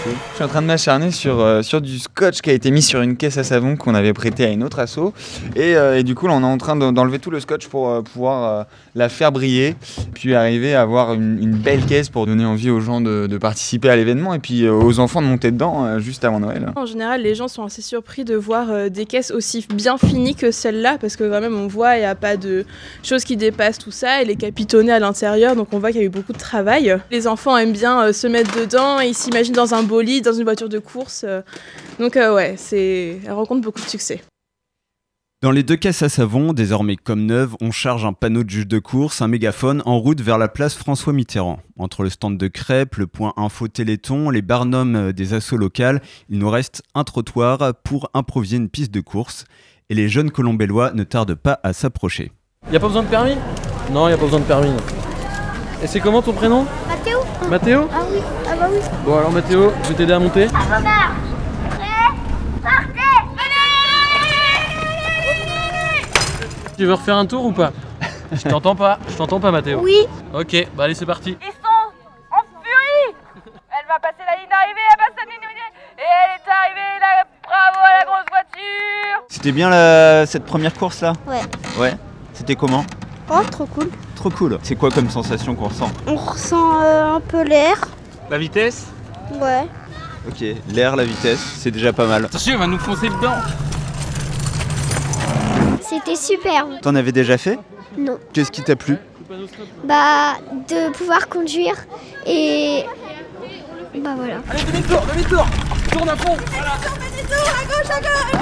Je suis en train de m'acharner sur, euh, sur du scotch qui a été mis sur une caisse à savon qu'on avait prêté à une autre asso. Et, euh, du coup, là, on est en train de- d'enlever tout le scotch pour euh, pouvoir la faire briller, puis arriver à avoir une, belle caisse pour donner envie aux gens de, participer à l'événement et puis aux enfants de monter dedans juste avant Noël. En général, les gens sont assez surpris de voir des caisses aussi bien finies que celle-là, parce que quand même, on voit, il n'y a pas de choses qui dépassent tout ça, elle est capitonnée à l'intérieur, donc on voit qu'il y a eu beaucoup de travail. Les enfants aiment bien se mettre dedans, et ils s'imaginent dans un bolide, dans une voiture de course, euh, donc euh, ouais, c'est... elle rencontre beaucoup de succès. Dans les deux caisses à savon, désormais comme neuves, on charge un panneau de juge de course, un mégaphone en route vers la place François Mitterrand. Entre le stand de crêpes, le point info Téléthon, les barnums euh, des assauts locales, il nous reste un trottoir pour improviser une piste de course. Et les jeunes colombellois ne tardent pas à s'approcher. Y a pas besoin de permis? Non, y a pas besoin de permis. non. Et c'est comment ton prénom Mathéo Mathéo Ah oui, ah bah oui. Bon alors Mathéo, je vais t'aider à monter. Tu veux refaire un tour ou pas Je t'entends pas, je t'entends pas Mathéo. Oui. Ok, bah allez c'est parti. Ils sont en furie Elle va passer la ligne d'arrivée, elle passe la ligne d'arrivée Et elle est arrivée, là, bravo à la grosse voiture C'était bien la- cette première course là? Ouais. Ouais. C'était comment? Oh, trop cool. Trop cool. C'est quoi comme sensation qu'on ressent On ressent euh, un peu l'air. La vitesse Ouais. Ok, l'air, la vitesse, c'est déjà pas mal. Attention, il va nous foncer dedans C'était superbe. T'en avais déjà fait Non. Qu'est-ce qui t'a plu Bah, de pouvoir conduire et. Bah voilà. Allez, demi-tour, demi-tour Tourne à fond à gauche, à gauche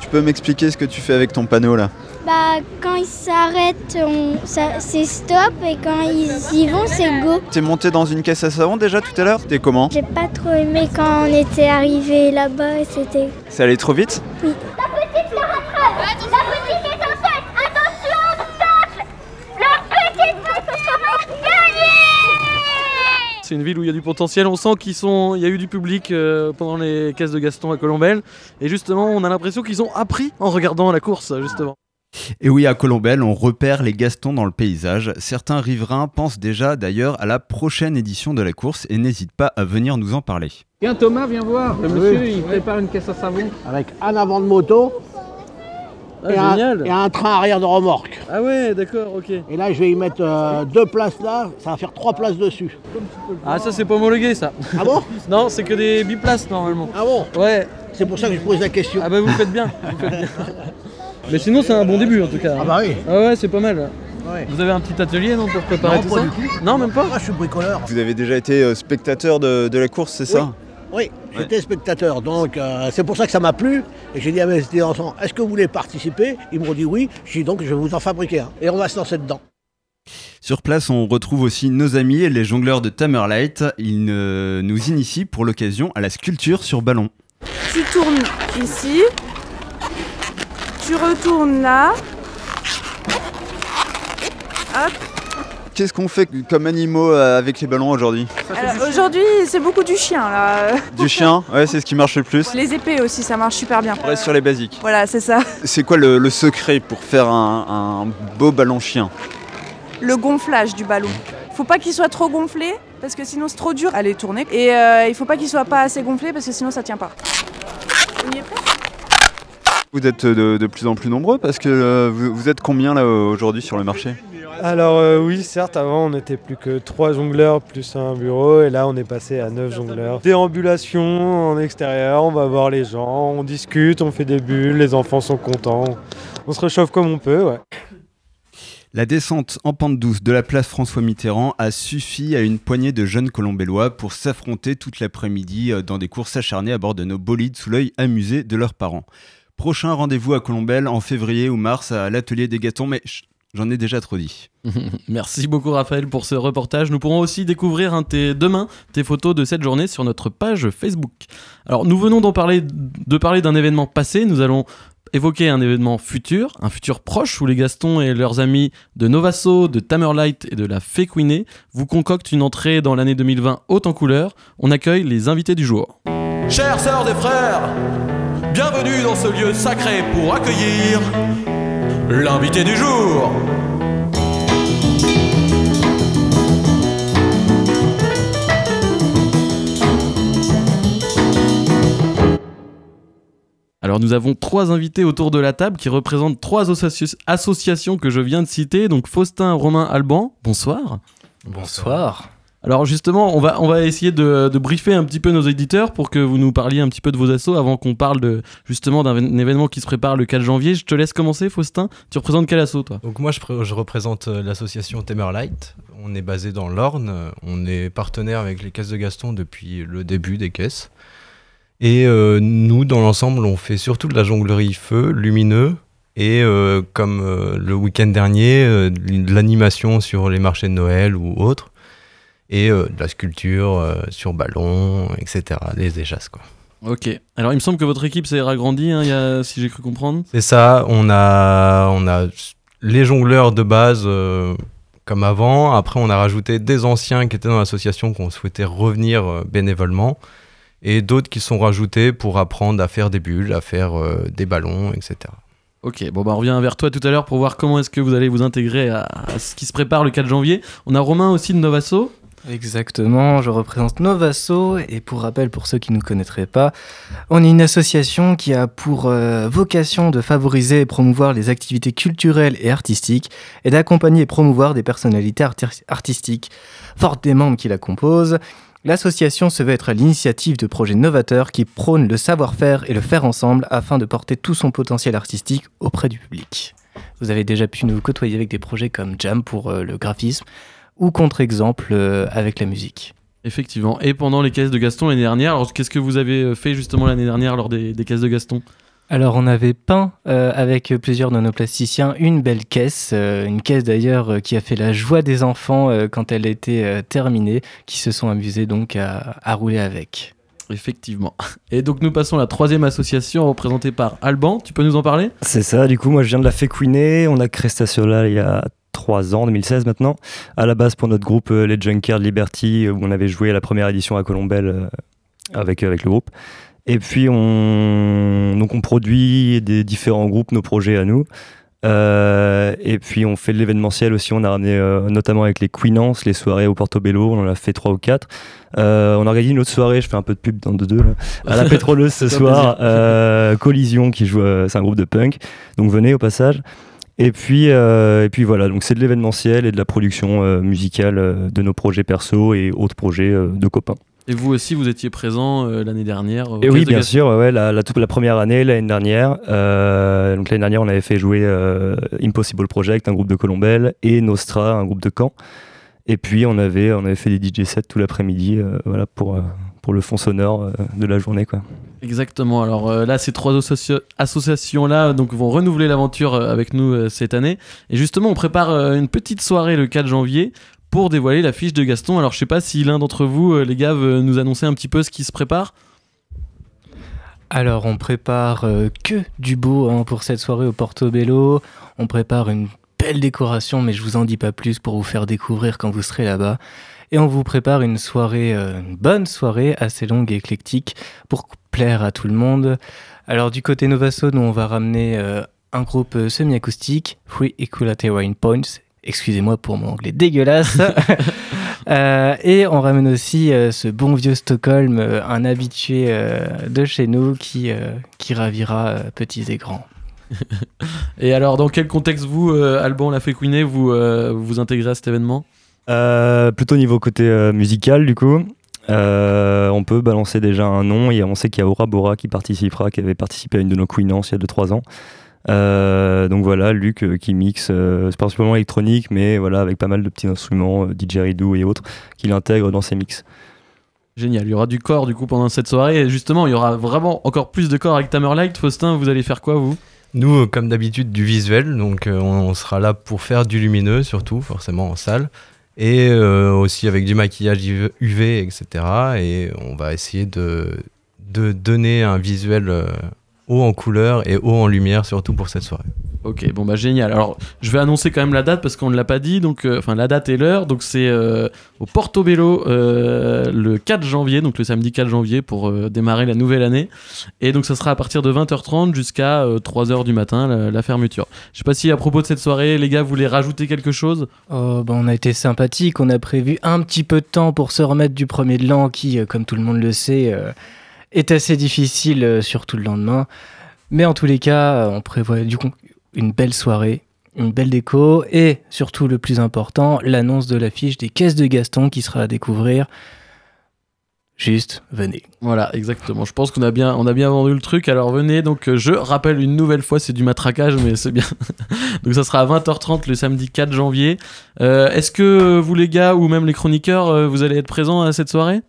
Tu peux m'expliquer ce que tu fais avec ton panneau là Bah, quand ils s'arrêtent, c'est stop et quand ils y vont, c'est go. T'es monté dans une caisse à savon déjà tout à l'heure? C'était comment? J'ai pas trop aimé quand on était arrivé là-bas et c'était. Ça allait trop vite? Oui. La petite se rattrape La petite est en tête Attention, obstacle La petite petite gagné C'est une ville où il y a du potentiel, on sent qu'il sont... il y a eu du public euh, pendant les caisses de Gaston à Colombelle. Et justement, on a l'impression qu'ils ont appris en regardant la course, justement. Et oui, à Colombelle, on repère les Gastons dans le paysage. Certains riverains pensent déjà d'ailleurs à la prochaine édition de la course et n'hésitent pas à venir nous en parler. Viens Thomas, viens voir. Le monsieur, il prépare une caisse à savon. Avec un avant de moto Ah, et, un, génial. et un train arrière de remorque. Ah ouais, d'accord, ok. Et là, je vais y mettre euh, deux places là, ça va faire trois places dessus. Ah ça c'est pas homologué ça. Ah bon Non, c'est que des biplaces normalement. Ah bon Ouais. C'est pour ça que je pose la question. Ah bah vous faites bien. vous faites bien. Mais sinon c'est un bon début en tout cas. Ah bah oui. Ah ouais, c'est pas mal. Ouais. Vous avez un petit atelier non pour préparer Non, tout pas ça du tout. Non, même pas Moi, je suis bricoleur. Vous avez déjà été euh, spectateur de, de la course, c'est ça Oui, j'étais spectateur, donc euh, c'est pour ça que ça m'a plu. Et j'ai dit à mes enfants, est-ce que vous voulez participer? Ils m'ont dit oui. J'ai dit donc je vais vous en fabriquer un. Et on va se lancer dedans. Sur place, on retrouve aussi nos amis, les jongleurs de Tamerlight. Ils euh, nous initient pour l'occasion à la sculpture sur ballon. Tu tournes ici. Tu retournes là. Hop. Qu'est-ce qu'on fait comme animaux euh, avec les ballons aujourd'hui? Alors, Aujourd'hui, c'est beaucoup du chien là. Du chien Ouais, c'est ce qui marche le plus. Les épées aussi, ça marche super bien. On reste sur les basiques. Voilà, c'est ça. C'est quoi le, le secret pour faire un, un beau ballon chien? Le gonflage du ballon. Faut pas qu'il soit trop gonflé parce que sinon c'est trop dur à les tourner. Et euh, il faut pas qu'ils soient pas assez gonflés parce que sinon ça tient pas. On y est prêt Vous êtes de, de plus en plus nombreux parce que euh, vous, vous êtes combien là aujourd'hui sur le marché? Alors euh, oui, certes, avant on n'était plus que 3 jongleurs plus un bureau et là on est passé à 9 jongleurs. Déambulation en extérieur, on va voir les gens, on discute, on fait des bulles, les enfants sont contents. On se réchauffe comme on peut, ouais. La descente en pente douce de la place François Mitterrand a suffi à une poignée de jeunes colombellois pour s'affronter toute l'après-midi euh, dans des courses acharnées à bord de nos bolides sous l'œil amusé de leurs parents. Prochain rendez-vous à Colombelle en février ou mars à l'atelier des gâtons, mais j'en ai déjà trop dit. Merci beaucoup Raphaël pour ce reportage. Nous pourrons aussi découvrir tes, demain tes photos de cette journée sur notre page Facebook. Alors nous venons d'en parler, de parler d'un événement passé. Nous allons évoquer un événement futur, un futur proche où les Gastons et leurs amis de Novaso, de Tamerlight et de la Fécouiné vous concoctent une entrée dans l'année 2020 haute en couleur. On accueille les invités du jour. Chères sœurs et frères, bienvenue dans ce lieu sacré pour accueillir l'invité du jour. Alors nous avons trois invités autour de la table qui représentent trois associ- associations que je viens de citer. Donc Faustin, Romain, Alban, bonsoir. Bonsoir. Alors justement, on va, on va essayer de, briefer un petit peu nos éditeurs pour que vous nous parliez un petit peu de vos assos avant qu'on parle de, justement d'un vé- événement qui se prépare le 4 janvier. Je te laisse commencer Faustin. Tu représentes quel asso toi? Donc moi je, pré- je représente euh, l'association Tamerlight. On est basé dans l'Orne. On est partenaire avec les caisses de Gaston depuis le début des caisses. Et euh, nous, dans l'ensemble, on fait surtout de la jonglerie feu, lumineux, et euh, comme le week-end dernier, de l'animation sur les marchés de Noël ou autres, et euh, de la sculpture euh, sur ballon, etc. Des échasses, quoi. Ok. Alors il me semble que votre équipe s'est agrandie, hein, il y a, si j'ai cru comprendre. C'est ça, on a, on a les jongleurs de base euh, comme avant. Après, on a rajouté des anciens qui étaient dans l'association qu'on souhaitait revenir euh, bénévolement. Et d'autres qui sont rajoutés pour apprendre à faire des bulles, à faire euh, des ballons, etc. Ok, bon bah on revient vers toi tout à l'heure pour voir comment est-ce que vous allez vous intégrer à, à ce qui se prépare le 4 janvier. On a Romain aussi de Novaso. Exactement, je représente Novaso et pour rappel pour ceux qui ne nous connaîtraient pas, on est une association qui a pour euh, vocation de favoriser et promouvoir les activités culturelles et artistiques et d'accompagner et promouvoir des personnalités arti- artistiques. Forte des membres qui la composent, l'association se veut être à l'initiative de projets novateurs qui prônent le savoir-faire et le faire ensemble afin de porter tout son potentiel artistique auprès du public. Vous avez déjà pu nous côtoyer avec des projets comme Jam pour euh, le graphisme ou contre-exemple euh, avec la musique. Effectivement. Et pendant les caisses de Gaston l'année dernière, alors qu'est-ce que vous avez euh, fait justement l'année dernière lors des, des caisses de Gaston? Alors on avait peint euh, avec plusieurs de nos plasticiens une belle caisse, euh, une caisse d'ailleurs euh, qui a fait la joie des enfants euh, quand elle était euh, terminée, qui se sont amusés donc à, à rouler avec. Effectivement. Et donc nous passons à la troisième association représentée par Alban. Tu peux nous en parler? C'est ça, du coup, moi je viens de la Fécouiné. On a créé cette association-là il y a 3 ans, 2016 maintenant. À la base pour notre groupe euh, les Junkers Liberty, euh, où on avait joué à la première édition à Colombelle euh, avec, avec le groupe. Et puis on, donc on produit des différents groupes, nos projets à nous. Euh, et puis on fait de l'événementiel aussi, on a ramené euh, notamment avec les Queenance, les soirées au Portobello, on en a fait trois ou quatre. Euh, on a organisé une autre soirée, je fais un peu de pub dans deux deux là, à la pétroleuse ce soir. Collision qui joue, c'est un groupe de punk, donc venez au passage. Et puis, euh, et puis voilà, donc c'est de l'événementiel et de la production euh, musicale euh, de nos projets perso et autres projets de copains. Et vous aussi, vous étiez présent l'année dernière. aux Et oui, de bien Gaston. sûr, ouais, la, la, toute la première année, l'année dernière. donc l'année dernière, on avait fait jouer Impossible Project, un groupe de Colombelle, et Nostra, un groupe de Caen. Et puis on avait, on avait fait des DJ sets tout l'après-midi, voilà, pour, pour le fond sonore euh, de la journée, quoi. Exactement. Alors euh, là, ces trois associa- associations-là donc, vont renouveler l'aventure euh, avec nous euh, cette année. Et justement, on prépare euh, une petite soirée le 4 janvier pour dévoiler la fiche de Gaston. Alors je sais pas si l'un d'entre vous, les gars, veut nous annoncer un petit peu ce qui se prépare. Alors, on prépare que du beau hein, pour cette soirée au Portobello. On prépare une belle décoration, mais je vous en dis pas plus pour vous faire découvrir quand vous serez là-bas. Et on vous prépare une soirée, euh, une bonne soirée, assez longue et éclectique, pour plaire à tout le monde. Alors, du côté Novaso, nous, on va ramener euh, un groupe euh, semi-acoustique, Free Equality Points. Excusez-moi pour mon anglais dégueulasse. Euh, et on ramène aussi euh, ce bon vieux Stockholm, euh, un habitué de chez nous qui, qui ravira petits et grands. Et alors, dans quel contexte vous, Alban La vous euh, vous intégrez à cet événement? Euh, plutôt niveau côté euh, musical, du coup. Euh, on peut balancer déjà un nom. Et on sait qu'il y a Aura Bora qui participera, qui avait participé à une de nos Queenances il y a 2-3 ans. Euh, donc voilà, Luc euh, qui mixe, euh, c'est principalement électronique, mais voilà, avec pas mal de petits instruments, euh, didgeridoo et autres, qu'il intègre dans ses mix. Génial, il y aura du corps du coup pendant cette soirée. Et justement, il y aura vraiment encore plus de corps avec Tamerlight. Faustin, vous allez faire quoi vous? Nous, comme d'habitude, du visuel, donc euh, on, on sera là pour faire du lumineux, surtout, forcément en salle, et euh, aussi avec du maquillage UV, etc. Et on va essayer de, de donner un visuel euh, haut en couleur et haut en lumière, surtout pour cette soirée. Ok, bon bah génial. Alors, je vais annoncer quand même la date parce qu'on ne l'a pas dit. Donc, euh, enfin, la date et l'heure. Donc, c'est euh, au Portobello euh, le 4 janvier, donc le samedi 4 janvier pour euh, démarrer la nouvelle année. Et donc, ça sera à partir de 20h30 jusqu'à 3h du matin la, fermeture. Je sais pas si à propos de cette soirée, les gars, vous voulez rajouter quelque chose? Oh, bah, on a été sympathique, on a prévu un petit peu de temps pour se remettre du premier de l'an qui, comme tout le monde le sait, est assez difficile, surtout le lendemain. Mais en tous les cas, on prévoit du coup une belle soirée, une belle déco et surtout le plus important, l'annonce de l'affiche des caisses de Gaston qui sera à découvrir. Juste, venez. Voilà, exactement. Je pense qu'on a bien, on a bien vendu le truc. Alors venez. Donc euh, je rappelle une nouvelle fois, c'est du matraquage, mais c'est bien. donc ça sera à 20h30 le samedi 4 janvier. Euh, Est-ce que vous les gars ou même les chroniqueurs, euh, vous allez être présents à cette soirée?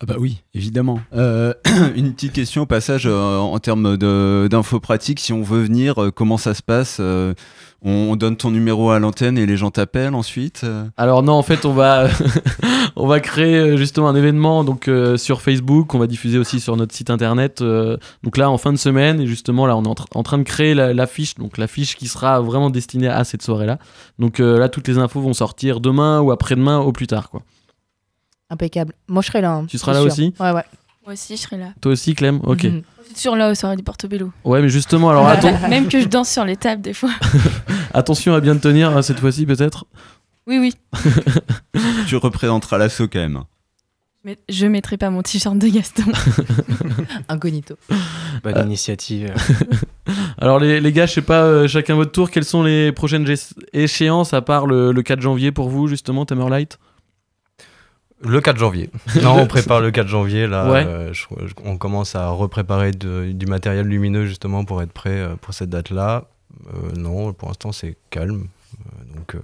Ah bah oui, évidemment. Euh, une petite question au passage euh, en termes d'infos pratiques. Si on veut venir, euh, comment ça se passe on, on donne ton numéro à l'antenne et les gens t'appellent ensuite Alors non, en fait, on va, on va créer justement un événement donc sur Facebook. On va diffuser aussi sur notre site internet. donc là, en fin de semaine, et justement là, on est en, tra- en train de créer la- l'affiche. donc l'affiche qui sera vraiment destinée à cette soirée-là. Donc là, toutes les infos vont sortir demain ou après-demain au plus tard, quoi. Impeccable. Moi, je serai là. hein, Tu seras là sûr. aussi? Ouais, ouais. Moi aussi, je serai là. Toi aussi, Clem? Ok. Mhm. Je suis toujours là aux soirées du Portobello. Ouais, mais justement, alors attends, Même que je danse sur les tables des fois. attention à bien te tenir hein, cette fois-ci, peut-être. Oui, oui. Tu représenteras l'assaut quand même. Mais je mettrai pas mon t-shirt de Gaston. Incognito. Bonne Euh. initiative. Alors les, les gars, je sais pas, euh, chacun votre tour, quelles sont les prochaines échéances à part le, le 4 janvier pour vous, justement, Tamerlight Le 4 janvier. Non, on prépare le 4 janvier. Là, Ouais. euh, je- je- on commence à repréparer de- du matériel lumineux justement pour être prêt euh, pour cette date-là. Euh, non, pour l'instant c'est calme. Donc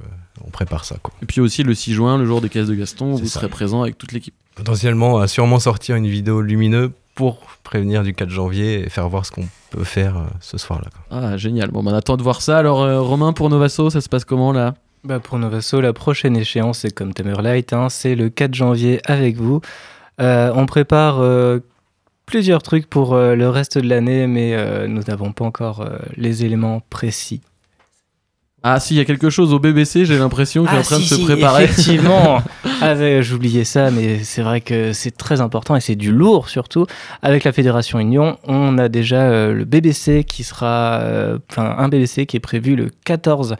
on prépare ça. Quoi. Et puis aussi le 6 juin, le jour des caisses de Gaston, vous ça. serez présent avec toute l'équipe. Potentiellement, à sûrement sortir une vidéo lumineuse pour prévenir du 4 janvier et faire voir ce qu'on peut faire ce soir-là. Ah, génial. Bon, ben, on attend de voir ça. Alors, Romain, pour Novasso, ça se passe comment là? Bah pour Novasso, la prochaine échéance, c'est comme Tamerlight, hein, c'est le 4 janvier avec vous. Euh, on prépare euh, plusieurs trucs pour euh, le reste de l'année, mais nous n'avons pas encore les éléments précis. Ah, si, il y a quelque chose au BBC, j'ai l'impression qu'il est en train si, de se si, préparer. Effectivement, Avec- j'oubliais ça, mais c'est vrai que c'est très important et c'est du lourd surtout. Avec la Fédération Union, on a déjà euh, le BBC qui sera, euh, enfin un BBC qui est prévu le 14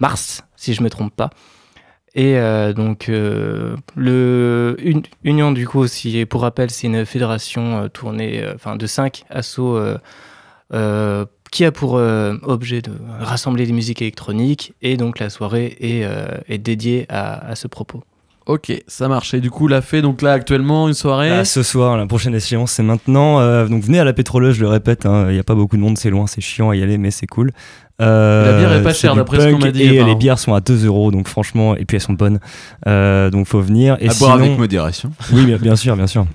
mars, si je me trompe pas. Et euh, donc euh, Union du coup, pour rappel, c'est une fédération euh, tournée, enfin de cinq assos. qui a pour objet de rassembler les musiques électroniques et donc la soirée est, dédiée à ce propos. Ok, ça marche. Et du coup, la fait donc là actuellement une soirée. Là, ce soir, la prochaine échéance, c'est maintenant. Euh, donc venez à la pétroleuse, je le répète. hein, Il n'y a pas beaucoup de monde, c'est loin, c'est chiant à y aller, mais c'est cool. Euh, La bière est pas chère, d'après ce qu'on m'a dit, Et apparemment. les bières sont à 2 euros, donc franchement, et puis elles sont bonnes. Euh, donc faut venir. Et À boire avec modération. Oui, bien, bien sûr, bien sûr.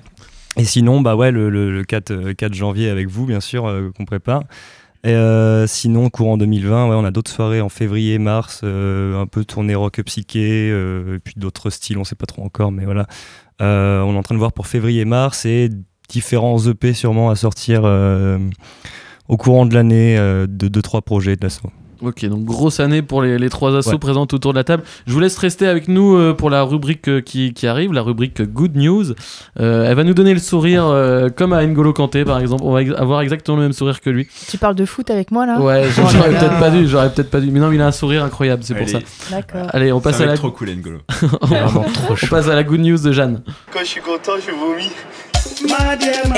Et sinon, bah ouais, le, le- le 4, euh, 4 janvier avec vous, bien sûr, euh, qu'on prépare. Euh, sinon, courant 2020, ouais, on a d'autres soirées en février, mars, euh, un peu tournée rock psyché, euh, et puis d'autres styles, on sait pas trop encore, mais voilà. On est en train de voir pour février, mars et différents EP sûrement à sortir au courant de l'année de 2-3 projets de. Ok, donc grosse année pour les, les trois assos Ouais. présentes autour de la table. Je vous laisse rester avec nous euh, pour la rubrique euh, qui, qui arrive, la rubrique Good News. Euh, elle va nous donner le sourire euh, comme à N'Golo Kanté par exemple. On va ex- avoir exactement le même sourire que lui. Tu parles de foot avec moi là? Ouais, Oh j'aurais là. peut-être pas dû, j'aurais peut-être pas dû. Mais non, il a un sourire incroyable, c'est pour ça. D'accord. Allez, on passe Ça à la être trop cool, N'Golo. on, on passe à la Good News de Jeanne. Quand je suis content, je vomis.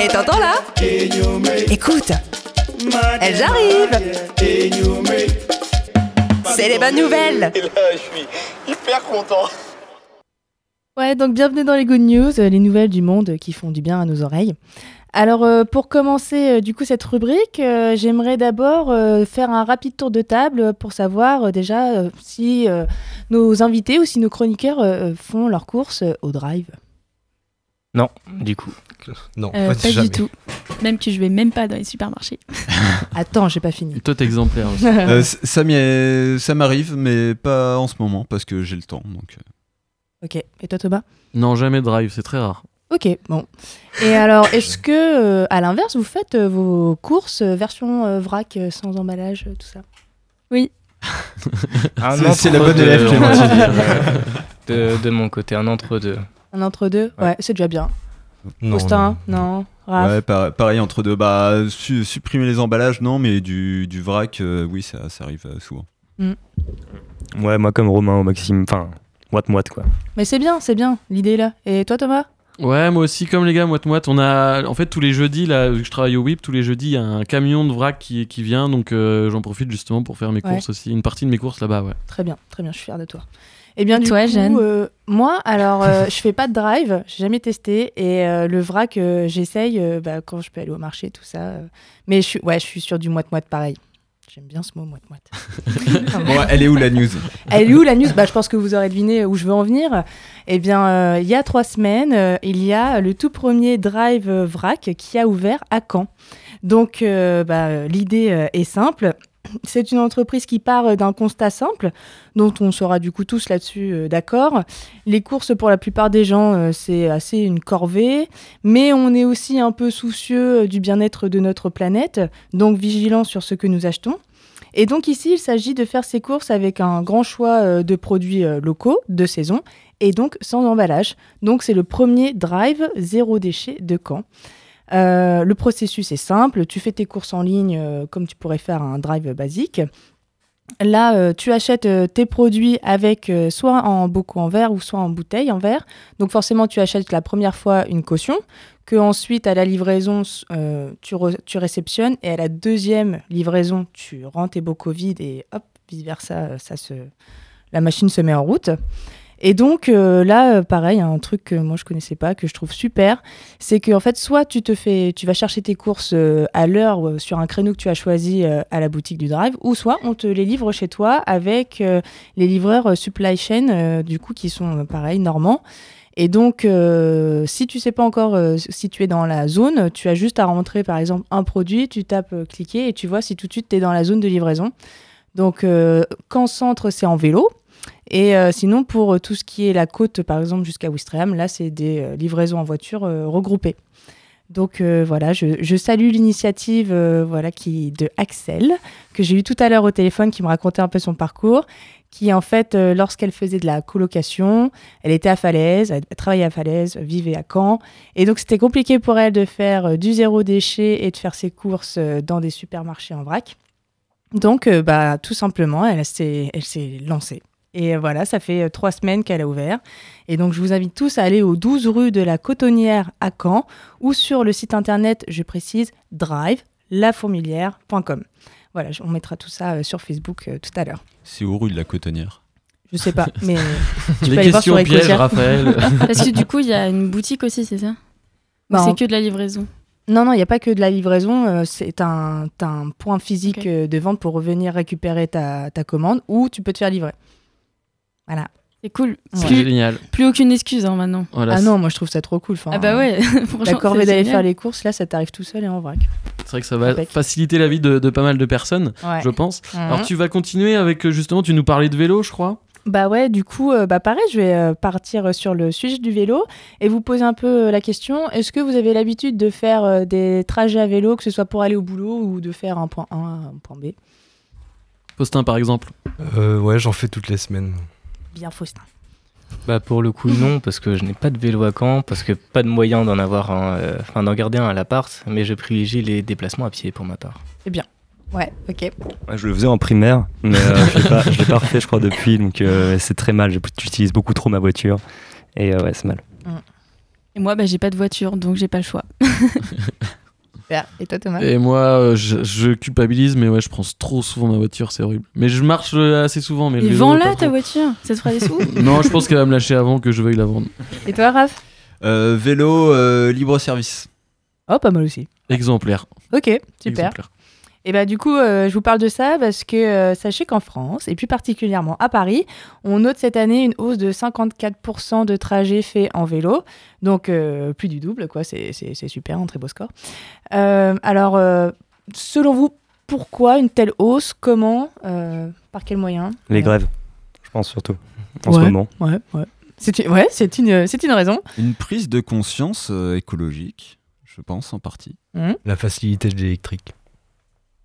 Et t'entends là? Écoute, elles arrivent C'est les bonnes nouvelles Et là, je suis hyper content. Ouais, donc bienvenue dans les Good News, euh, les nouvelles du monde qui font du bien à nos oreilles. Alors euh, pour commencer euh, du coup cette rubrique, euh, j'aimerais d'abord euh, faire un rapide tour de table pour savoir euh, déjà euh, si euh, nos invités ou si nos chroniqueurs font leurs courses euh, au drive. Non, du coup. Non, Euh, pas du tout. Même que je vais même pas dans les supermarchés. Attends, j'ai pas fini. Toi, t'es exemplaire aussi. Euh, ça m'arrive, mais pas en ce moment parce que j'ai le temps. Donc, euh. Ok, et toi Thomas? Non, jamais drive, c'est très rare. Ok, bon. Et alors, est-ce que, euh, à l'inverse, vous faites euh, vos courses euh, version euh, vrac, euh, sans emballage, euh, tout ça? Oui. C'est- c'est la bonne élève, Clémentine. de, de mon côté, un entre-deux. Un entre-deux Ouais, c'est déjà bien. Non, Faustin Non, Raph Ouais, par- pareil entre deux. Bah, su- supprimer les emballages, non, mais du, du vrac, euh, oui, ça, ça arrive euh, souvent. Mm. Ouais, moi comme Romain au maximum, enfin, moite-moite quoi. Mais c'est bien, c'est bien, l'idée est là. Et toi Thomas? Ouais, moi aussi, comme les gars, moite moite. On a, en fait, tous les jeudis, là, vu que je travaille au WIP, tous les jeudis, il y a un camion de vrac qui, qui vient, donc euh, j'en profite justement pour faire mes Ouais. courses aussi, une partie de mes courses là-bas, ouais. Très bien, très bien, je suis fière de toi. Eh bien, Et du toi, coup, Jeanne euh, moi, alors, euh, je fais pas de drive, j'ai jamais testé, et euh, le vrac, euh, j'essaye euh, bah, quand je peux aller au marché, tout ça. euh. mais je suis, ouais, je suis sur du moite-moite pareil. J'aime bien ce mot moite-moite. Bon, elle est où la news? Elle est où la news? Bah, Je pense que vous aurez deviné où je veux en venir. Eh bien, euh, il y a trois semaines, euh, il y a le tout premier Drive Vrac qui a ouvert à Caen. Donc, euh, bah, l'idée est simple. C'est une entreprise qui part euh, d'un constat simple, dont on sera du coup tous là-dessus euh, d'accord. Les courses, pour la plupart des gens, euh, c'est assez une corvée, mais on est aussi un peu soucieux du bien-être de notre planète, donc vigilant sur ce que nous achetons. Et donc ici, il s'agit de faire ses courses avec un grand choix de produits locaux, de saison, et donc sans emballage. Donc c'est le premier drive zéro déchet de Caen. Euh, le processus est simple, tu fais tes courses en ligne euh, comme tu pourrais faire un drive basique. Là, euh, tu achètes tes produits avec soit en bocaux en verre ou soit en bouteille en verre. Donc forcément, tu achètes la première fois une caution, que ensuite à la livraison, tu, réceptionnes, et à la deuxième livraison, tu rends tes bocaux vides et hop, vice-versa, euh, ça se... la machine se met en route. Et donc euh, là, euh, pareil, un truc que moi je connaissais pas, que je trouve super, c'est que en fait, soit tu te fais, tu vas chercher tes courses euh, à l'heure sur un créneau que tu as choisi à la boutique du Drive, ou soit on te les livre chez toi avec les livreurs supply chain, du coup, qui sont pareil normands. Et donc, si tu sais pas encore si tu es dans la zone, tu as juste à rentrer par exemple un produit, tu tapes cliquer et tu vois si tout de suite tu es dans la zone de livraison. Donc, quand centre, c'est en vélo. Et euh, sinon, pour euh, tout ce qui est la côte, par exemple, jusqu'à Ouistreham, là, c'est des euh, livraisons en voiture regroupées. Donc voilà, je, salue l'initiative euh, voilà, qui, de Axel, que j'ai eu tout à l'heure au téléphone, qui me racontait un peu son parcours, qui en fait, lorsqu'elle faisait de la colocation, elle était à Falaise, elle travaillait à Falaise, vivait à Caen, et donc c'était compliqué pour elle de faire du zéro déchet et de faire ses courses dans des supermarchés en vrac. Donc, bah, tout simplement, elle s'est lancée. Et voilà, ça fait euh, trois semaines qu'elle a ouvert. Et donc, je vous invite tous à aller au 12 rue de la Cotonnière à Caen ou sur le site internet, je précise, drive lafourmilière.com. Voilà, on mettra tout ça euh, sur Facebook euh, tout à l'heure. C'est où rue de la Cotonnière? Je sais pas, mais tu Les peux aller voir questions sur pièges. Raphaël. Parce que du coup, il y a une boutique aussi, c'est ça? Ou Bah, c'est en- que de la livraison? Non, non, il n'y a pas que de la livraison. euh, c'est un, point physique euh, de vente pour revenir récupérer ta, ta commande ou tu peux te faire livrer. Voilà. C'est cool. C'est Plus- génial. Plus aucune excuse hein, maintenant. Voilà, ah non, moi je trouve ça trop cool. Enfin, Ah bah ouais, La corvée d'aller faire les courses, là, ça t'arrive tout seul et en vrac. C'est vrai que ça va Impec. faciliter la vie de, de pas mal de personnes, Ouais. je pense. Mhm. Alors tu vas continuer avec euh, justement, tu nous parlais de vélo, je crois. Bah ouais, du coup, euh, bah pareil, je vais euh, partir sur le sujet du vélo et vous poser un peu euh, la question est-ce que vous avez l'habitude de faire euh, des trajets à vélo, que ce soit pour aller au boulot ou de faire un point A à un point B? Faustin, par exemple Euh, ouais, j'en fais toutes les semaines. Bien Faustin. Bah pour le coup non parce que je n'ai pas de vélo à Caen parce que pas de moyen d'en avoir un, euh, enfin d'en garder un à l'appart mais je privilégie les déplacements à pied pour ma part. C'est bien. Ouais, ok. Ouais, je le faisais en primaire, mais euh, je l'ai pas, je l'ai pas refait, je crois, depuis. Donc euh, c'est très mal. J'utilise beaucoup trop ma voiture. Et euh, ouais, c'est mal. Et moi, bah, j'ai pas de voiture, donc j'ai pas le choix. Super. Et toi, Thomas Et moi, euh, je, je culpabilise, mais ouais, je prends trop souvent ma voiture, c'est horrible. Mais je marche euh, assez souvent. Mais vends-la ta trop. voiture, ça te fera des sous Non, je pense qu'elle va me lâcher avant que je veuille la vendre. Et toi, Raph Euh, vélo euh, libre service. Oh, pas mal aussi. Exemplaire. Ok, super. Exemplaire. Et bah du coup, euh, je vous parle de ça parce que euh, sachez qu'en France, et plus particulièrement à Paris, on note cette année une hausse de 54% de trajets faits en vélo. Donc euh, plus du double, quoi. C'est c'est- c'est super, un très beau score. Euh, alors, euh, selon vous, pourquoi une telle hausse? Comment? Euh, Par quels moyens Les grèves, je pense surtout. En Ouais, ce moment. Ouais, ouais. C'est une, ouais, c'est une, c'est une raison. Une prise de conscience euh, écologique, je pense en partie. Mhm. La facilité de l'électrique.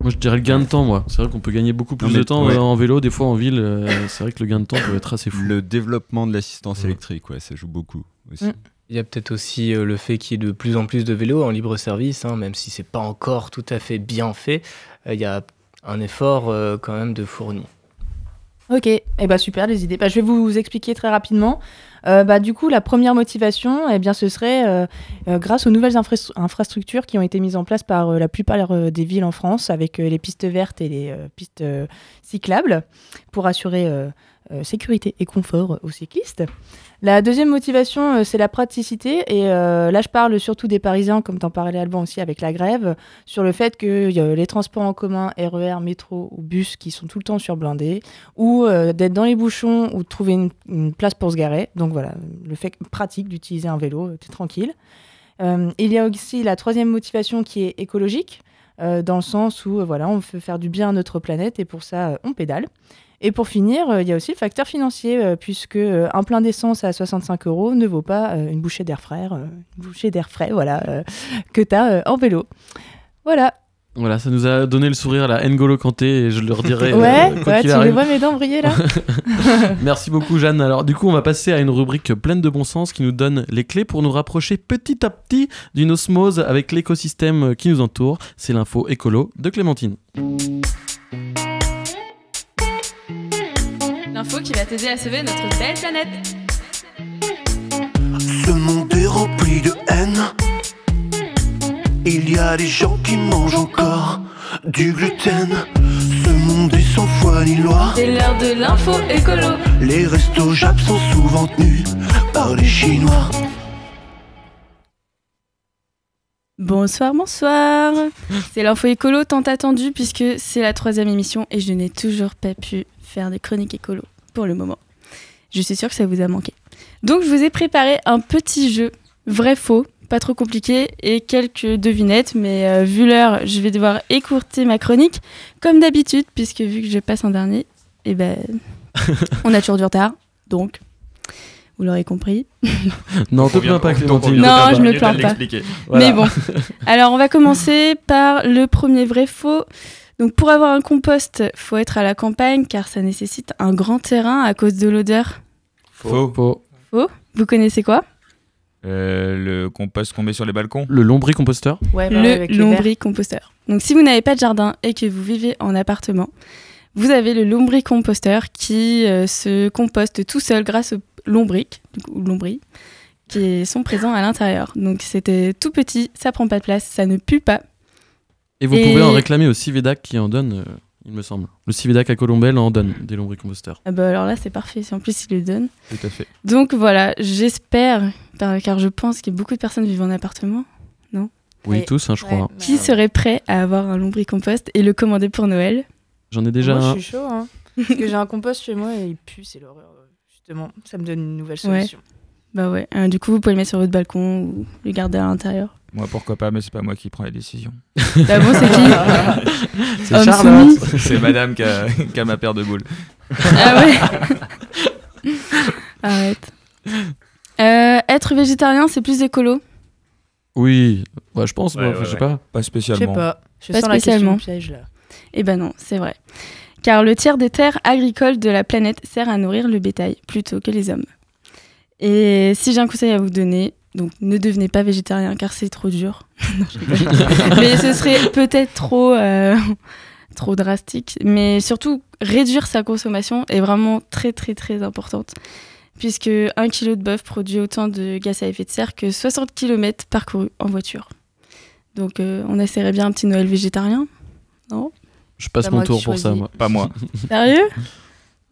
Moi, je dirais le gain de temps, moi. C'est vrai qu'on peut gagner beaucoup plus Non, mais- de temps ouais. euh, en vélo, des fois en ville. euh, c'est vrai que le gain de temps peut être assez fou. Le développement de l'assistance électrique, ouais, ça joue beaucoup aussi. Mm. Il y a peut-être aussi euh, le fait qu'il y ait de plus en plus de vélos en libre service, hein, même si c'est pas encore tout à fait bien fait. euh, Il y a un effort euh, quand même de fourni. Ok, et bah super les idées. Bah, je vais vous expliquer très rapidement. Euh, bah, du coup, la première motivation, eh ce serait euh, euh, grâce aux nouvelles infra- infrastructures qui ont été mises en place par la plupart des villes en France, avec les pistes vertes et les pistes cyclables, pour assurer sécurité et confort aux cyclistes. La deuxième motivation, euh, c'est la praticité. Et euh, là, je parle surtout des Parisiens, comme t'en parlais Alban aussi avec la grève, sur le fait que a les transports en commun, RER, métro ou bus qui sont tout le temps surblindés, ou euh, d'être dans les bouchons ou de trouver une, place pour se garer. Donc voilà, le fait pratique d'utiliser un vélo, euh, t'es tranquille. Euh, il y a aussi la troisième motivation qui est écologique, euh, dans le sens où euh, voilà, on veut faire du bien à notre planète et pour ça, euh, on pédale. Et pour finir, euh, il y a aussi le facteur financier, euh, puisque euh, un plein d'essence à 65 euros ne vaut pas une bouchée d'air frais, une bouchée d'air frais, voilà, que tu as en vélo. Voilà. Voilà, ça nous a donné le sourire à la N'Golo Kanté et je leur dirai. Ouais, euh, ouais, tu les vois mes dents briller là Merci beaucoup Jeanne. Alors du coup on va passer à une rubrique pleine de bon sens qui nous donne les clés pour nous rapprocher petit à petit d'une osmose avec l'écosystème qui nous entoure. C'est l'info écolo de Clémentine. Qui va t'aider à sauver notre belle planète. Ce monde est rempli de haine. Il y a des gens qui mangent encore du gluten. Ce monde est sans foi ni loi. C'est l'heure de l'info écolo. Les restos Jap sont souvent tenus par les Chinois. Bonsoir, bonsoir. C'est l'info écolo tant attendu puisque c'est la troisième émission et je n'ai toujours pas pu faire de chronique écolo pour le moment. Je suis sûre que ça vous a manqué. Donc je vous ai préparé un petit jeu vrai-faux, pas trop compliqué et quelques devinettes, mais euh, vu l'heure, je vais devoir écourter ma chronique comme d'habitude puisque vu que je passe en dernier, et ben on a toujours du retard. Donc vous l'aurez compris. Non, te plains pas Clémentine. Non, je me plains pas. Mais bon. Alors, on va commencer par le premier vrai-faux. Donc, pour avoir un compost, faut être à la campagne car ça nécessite un grand terrain à cause de l'odeur. Faux. Faux. Faux Vous connaissez quoi? Euh, le compost qu'on met sur les balcons Le lombricomposteur Ouais, bah Le lombricomposteur. Donc, si vous n'avez pas de jardin et que vous vivez en appartement, vous avez le lombricomposteur qui euh, se composte tout seul grâce aux lombriques, du coup, lombris, qui sont présents à l'intérieur. Donc, c'était tout petit, ça prend pas de place, ça ne pue pas. Et vous pouvez en réclamer au Civedac qui en donne, euh, il me semble. Le Civedac à Colombelle en donne des lombricomposteurs. Ah bah alors là, c'est parfait. Si en plus, il le donne. Tout à fait. Donc voilà, j'espère, car je pense que beaucoup de personnes vivent en appartement, non? Oui, tous, hein, je crois. Qui serait prêt à avoir un lombricompost et le commander pour Noël? J'en ai déjà Moi, un. je suis chaud, hein. Parce que j'ai un compost chez moi et il pue, c'est l'horreur. euh, Justement, ça me donne une nouvelle Ouais. solution. Bah ouais. Euh, du coup, vous pouvez le mettre sur votre balcon ou le garder à l'intérieur. Moi, pourquoi pas, mais c'est pas moi qui prends les décisions. Bah bon, c'est qui C'est Charlotte. soumis C'est madame qui a, qui a ma paire de boules. Ah ouais Arrête. Euh, être végétarien, c'est plus écolo Oui, bah, je pense, Ouais, moi, ouais, je sais ouais. pas. Pas spécialement. Je sais pas. Je Pas sens la question spécialement. piège là. Eh ben non, c'est vrai. car le tiers des terres agricoles de la planète sert à nourrir le bétail plutôt que les hommes. Et si j'ai un conseil à vous donner, donc ne devenez pas végétarien car c'est trop dur. Non, mais ce serait peut-être trop, euh, trop drastique. Mais surtout, réduire sa consommation est vraiment très très très importante. Puisque 1 kg de bœuf produit autant de gaz à effet de serre que 60 km parcourus en voiture. Donc euh, on essaierait bien un petit Noël végétarien, non? Je passe Pas mon tour pour ça, moi. Pas moi. Sérieux?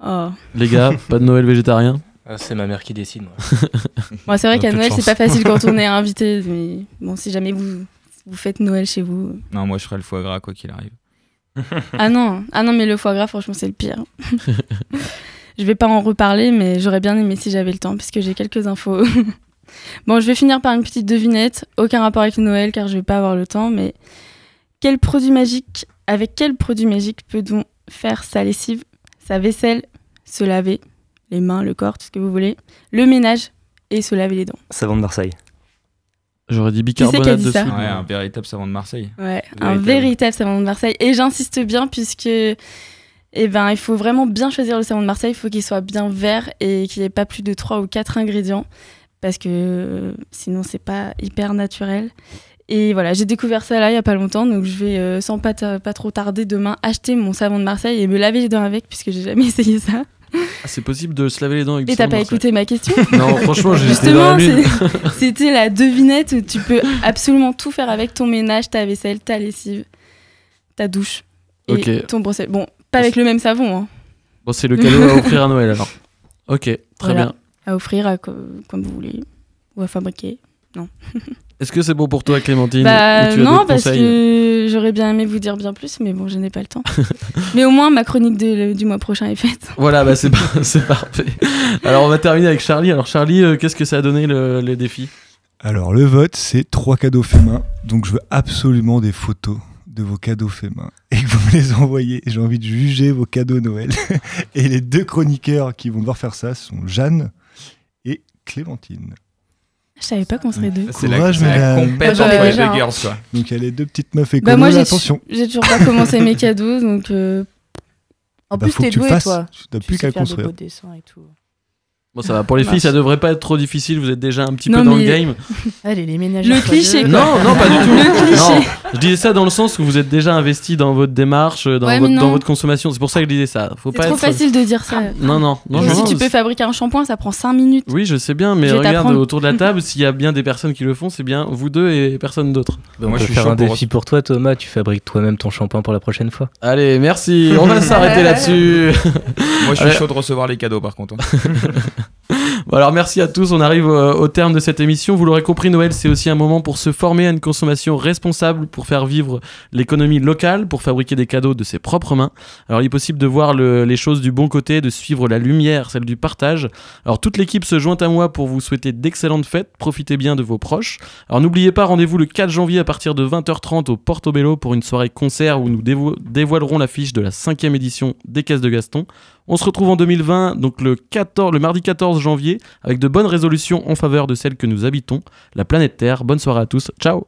Oh. Les gars, pas de Noël végétarien? Ah, c'est ma mère qui décide, moi. Bon, c'est vrai qu'à Noël, c'est pas facile quand on est invité. Mais bon, si jamais vous, vous faites Noël chez vous. Non, moi je ferai le foie gras quoi qu'il arrive. Ah non, ah non, mais le foie gras, franchement, c'est le pire. je vais pas en reparler, mais j'aurais bien aimé si j'avais le temps, puisque j'ai quelques infos. bon, je vais finir par une petite devinette. Aucun rapport avec Noël, car je vais pas avoir le temps, mais quel produit magique, avec quel produit magique peut-on faire sa lessive, sa vaisselle, se laver? Les mains, le corps, tout ce que vous voulez, le ménage et se laver les dents Savon de Marseille. J'aurais dit bicarbonate dit dessus. ça Ouais, un véritable savon de Marseille. Ouais, un véritable savon de Marseille. Et j'insiste bien puisque eh ben, il faut vraiment bien choisir le savon de Marseille. Il faut qu'il soit bien vert et qu'il n'y ait pas plus de 3 ou 4 ingrédients. Parce que euh, sinon, c'est pas hyper naturel. Et voilà, j'ai découvert ça là il y a pas longtemps. Donc je vais, euh, sans pas, pas trop tarder, demain acheter mon savon de Marseille et me laver les dents avec puisque j'ai jamais essayé ça. Ah, c'est possible de se laver les dents avec Et t'as pas écouté ma question Non, franchement, j'ai Justement, c'était la devinette où tu peux absolument tout faire avec ton ménage, ta vaisselle, ta lessive, ta douche et Ok. ton brosse. Bon, pas avec le même savon. Hein. Bon, c'est le cadeau à offrir à Noël alors. Ok, très Voilà. bien. À offrir à co- comme vous voulez ou à fabriquer. Non. Est-ce que c'est bon pour toi, Clémentine Bah Ou tu as non, parce que j'aurais bien aimé vous dire bien plus, mais bon, je n'ai pas le temps. mais au moins, ma chronique de- du mois prochain est faite. Voilà, bah c'est par- c'est parfait. Alors on va terminer avec Charlie. Alors Charlie, euh, qu'est-ce que ça a donné le, les défis? Alors, le vote, c'est trois cadeaux faits main. Donc, je veux absolument des photos de vos cadeaux faits main et que vous me les envoyez. J'ai envie de juger vos cadeaux Noël. et les deux chroniqueurs qui vont devoir faire ça sont Jeanne et Clémentine. Je savais pas qu'on serait deux. C'est la- la compète Ah bah, entre les deux girls, quoi. Donc, il y a les deux petites meufs et Bah moi, j'ai attention. j'ai toujours pas commencé mes cadeaux, donc. euh, En Bah, plus, t'es doué, toi. Tu n'as Tu plus sais qu'à faire des construire. beaux dessins et tout. Bon, ça va. Pour les filles, ça devrait pas être trop difficile. Vous êtes déjà un petit Non, peu dans mais- le game. Allez, les ménagères. Le cliché, quoi. Non, non, pas du tout. Le cliché. Non, je disais ça dans le sens où vous êtes déjà investi dans votre démarche, dans, Ouais, votre, dans non. votre consommation. C'est pour ça que je disais ça. Faut C'est pas trop être... facile de dire ça. Non, non, non. Si non, tu peux c'est- fabriquer un shampoing, ça prend 5 minutes. Oui, je sais bien, mais Je vais regarde autour de la table, s'il y a bien des personnes qui le font, c'est bien vous deux et personne d'autre. on peut faire un défi pour toi, Thomas. Tu fabriques toi-même ton shampoing pour la prochaine fois. Allez, merci. On va s'arrêter là-dessus. Moi je suis chaud de recevoir les cadeaux par contre. alors merci à tous, on arrive euh, au terme de cette émission. Vous l'aurez compris, Noël, c'est aussi un moment pour se former à une consommation responsable, pour faire vivre l'économie locale, pour fabriquer des cadeaux de ses propres mains. Alors il est possible de voir le- les choses du bon côté, de suivre la lumière, celle du partage. Alors toute l'équipe se joint à moi pour vous souhaiter d'excellentes fêtes, profitez bien de vos proches. Alors n'oubliez pas, rendez-vous le 4 janvier à partir de 20h30 au Portobello pour une soirée concert où nous dévo- dévoilerons l'affiche de la cinquième édition des Caisses de Gaston. On se retrouve en 2020, donc le, 14, le mardi 14 janvier, avec de bonnes résolutions en faveur de celle que nous habitons, la planète Terre. Bonne soirée à tous, ciao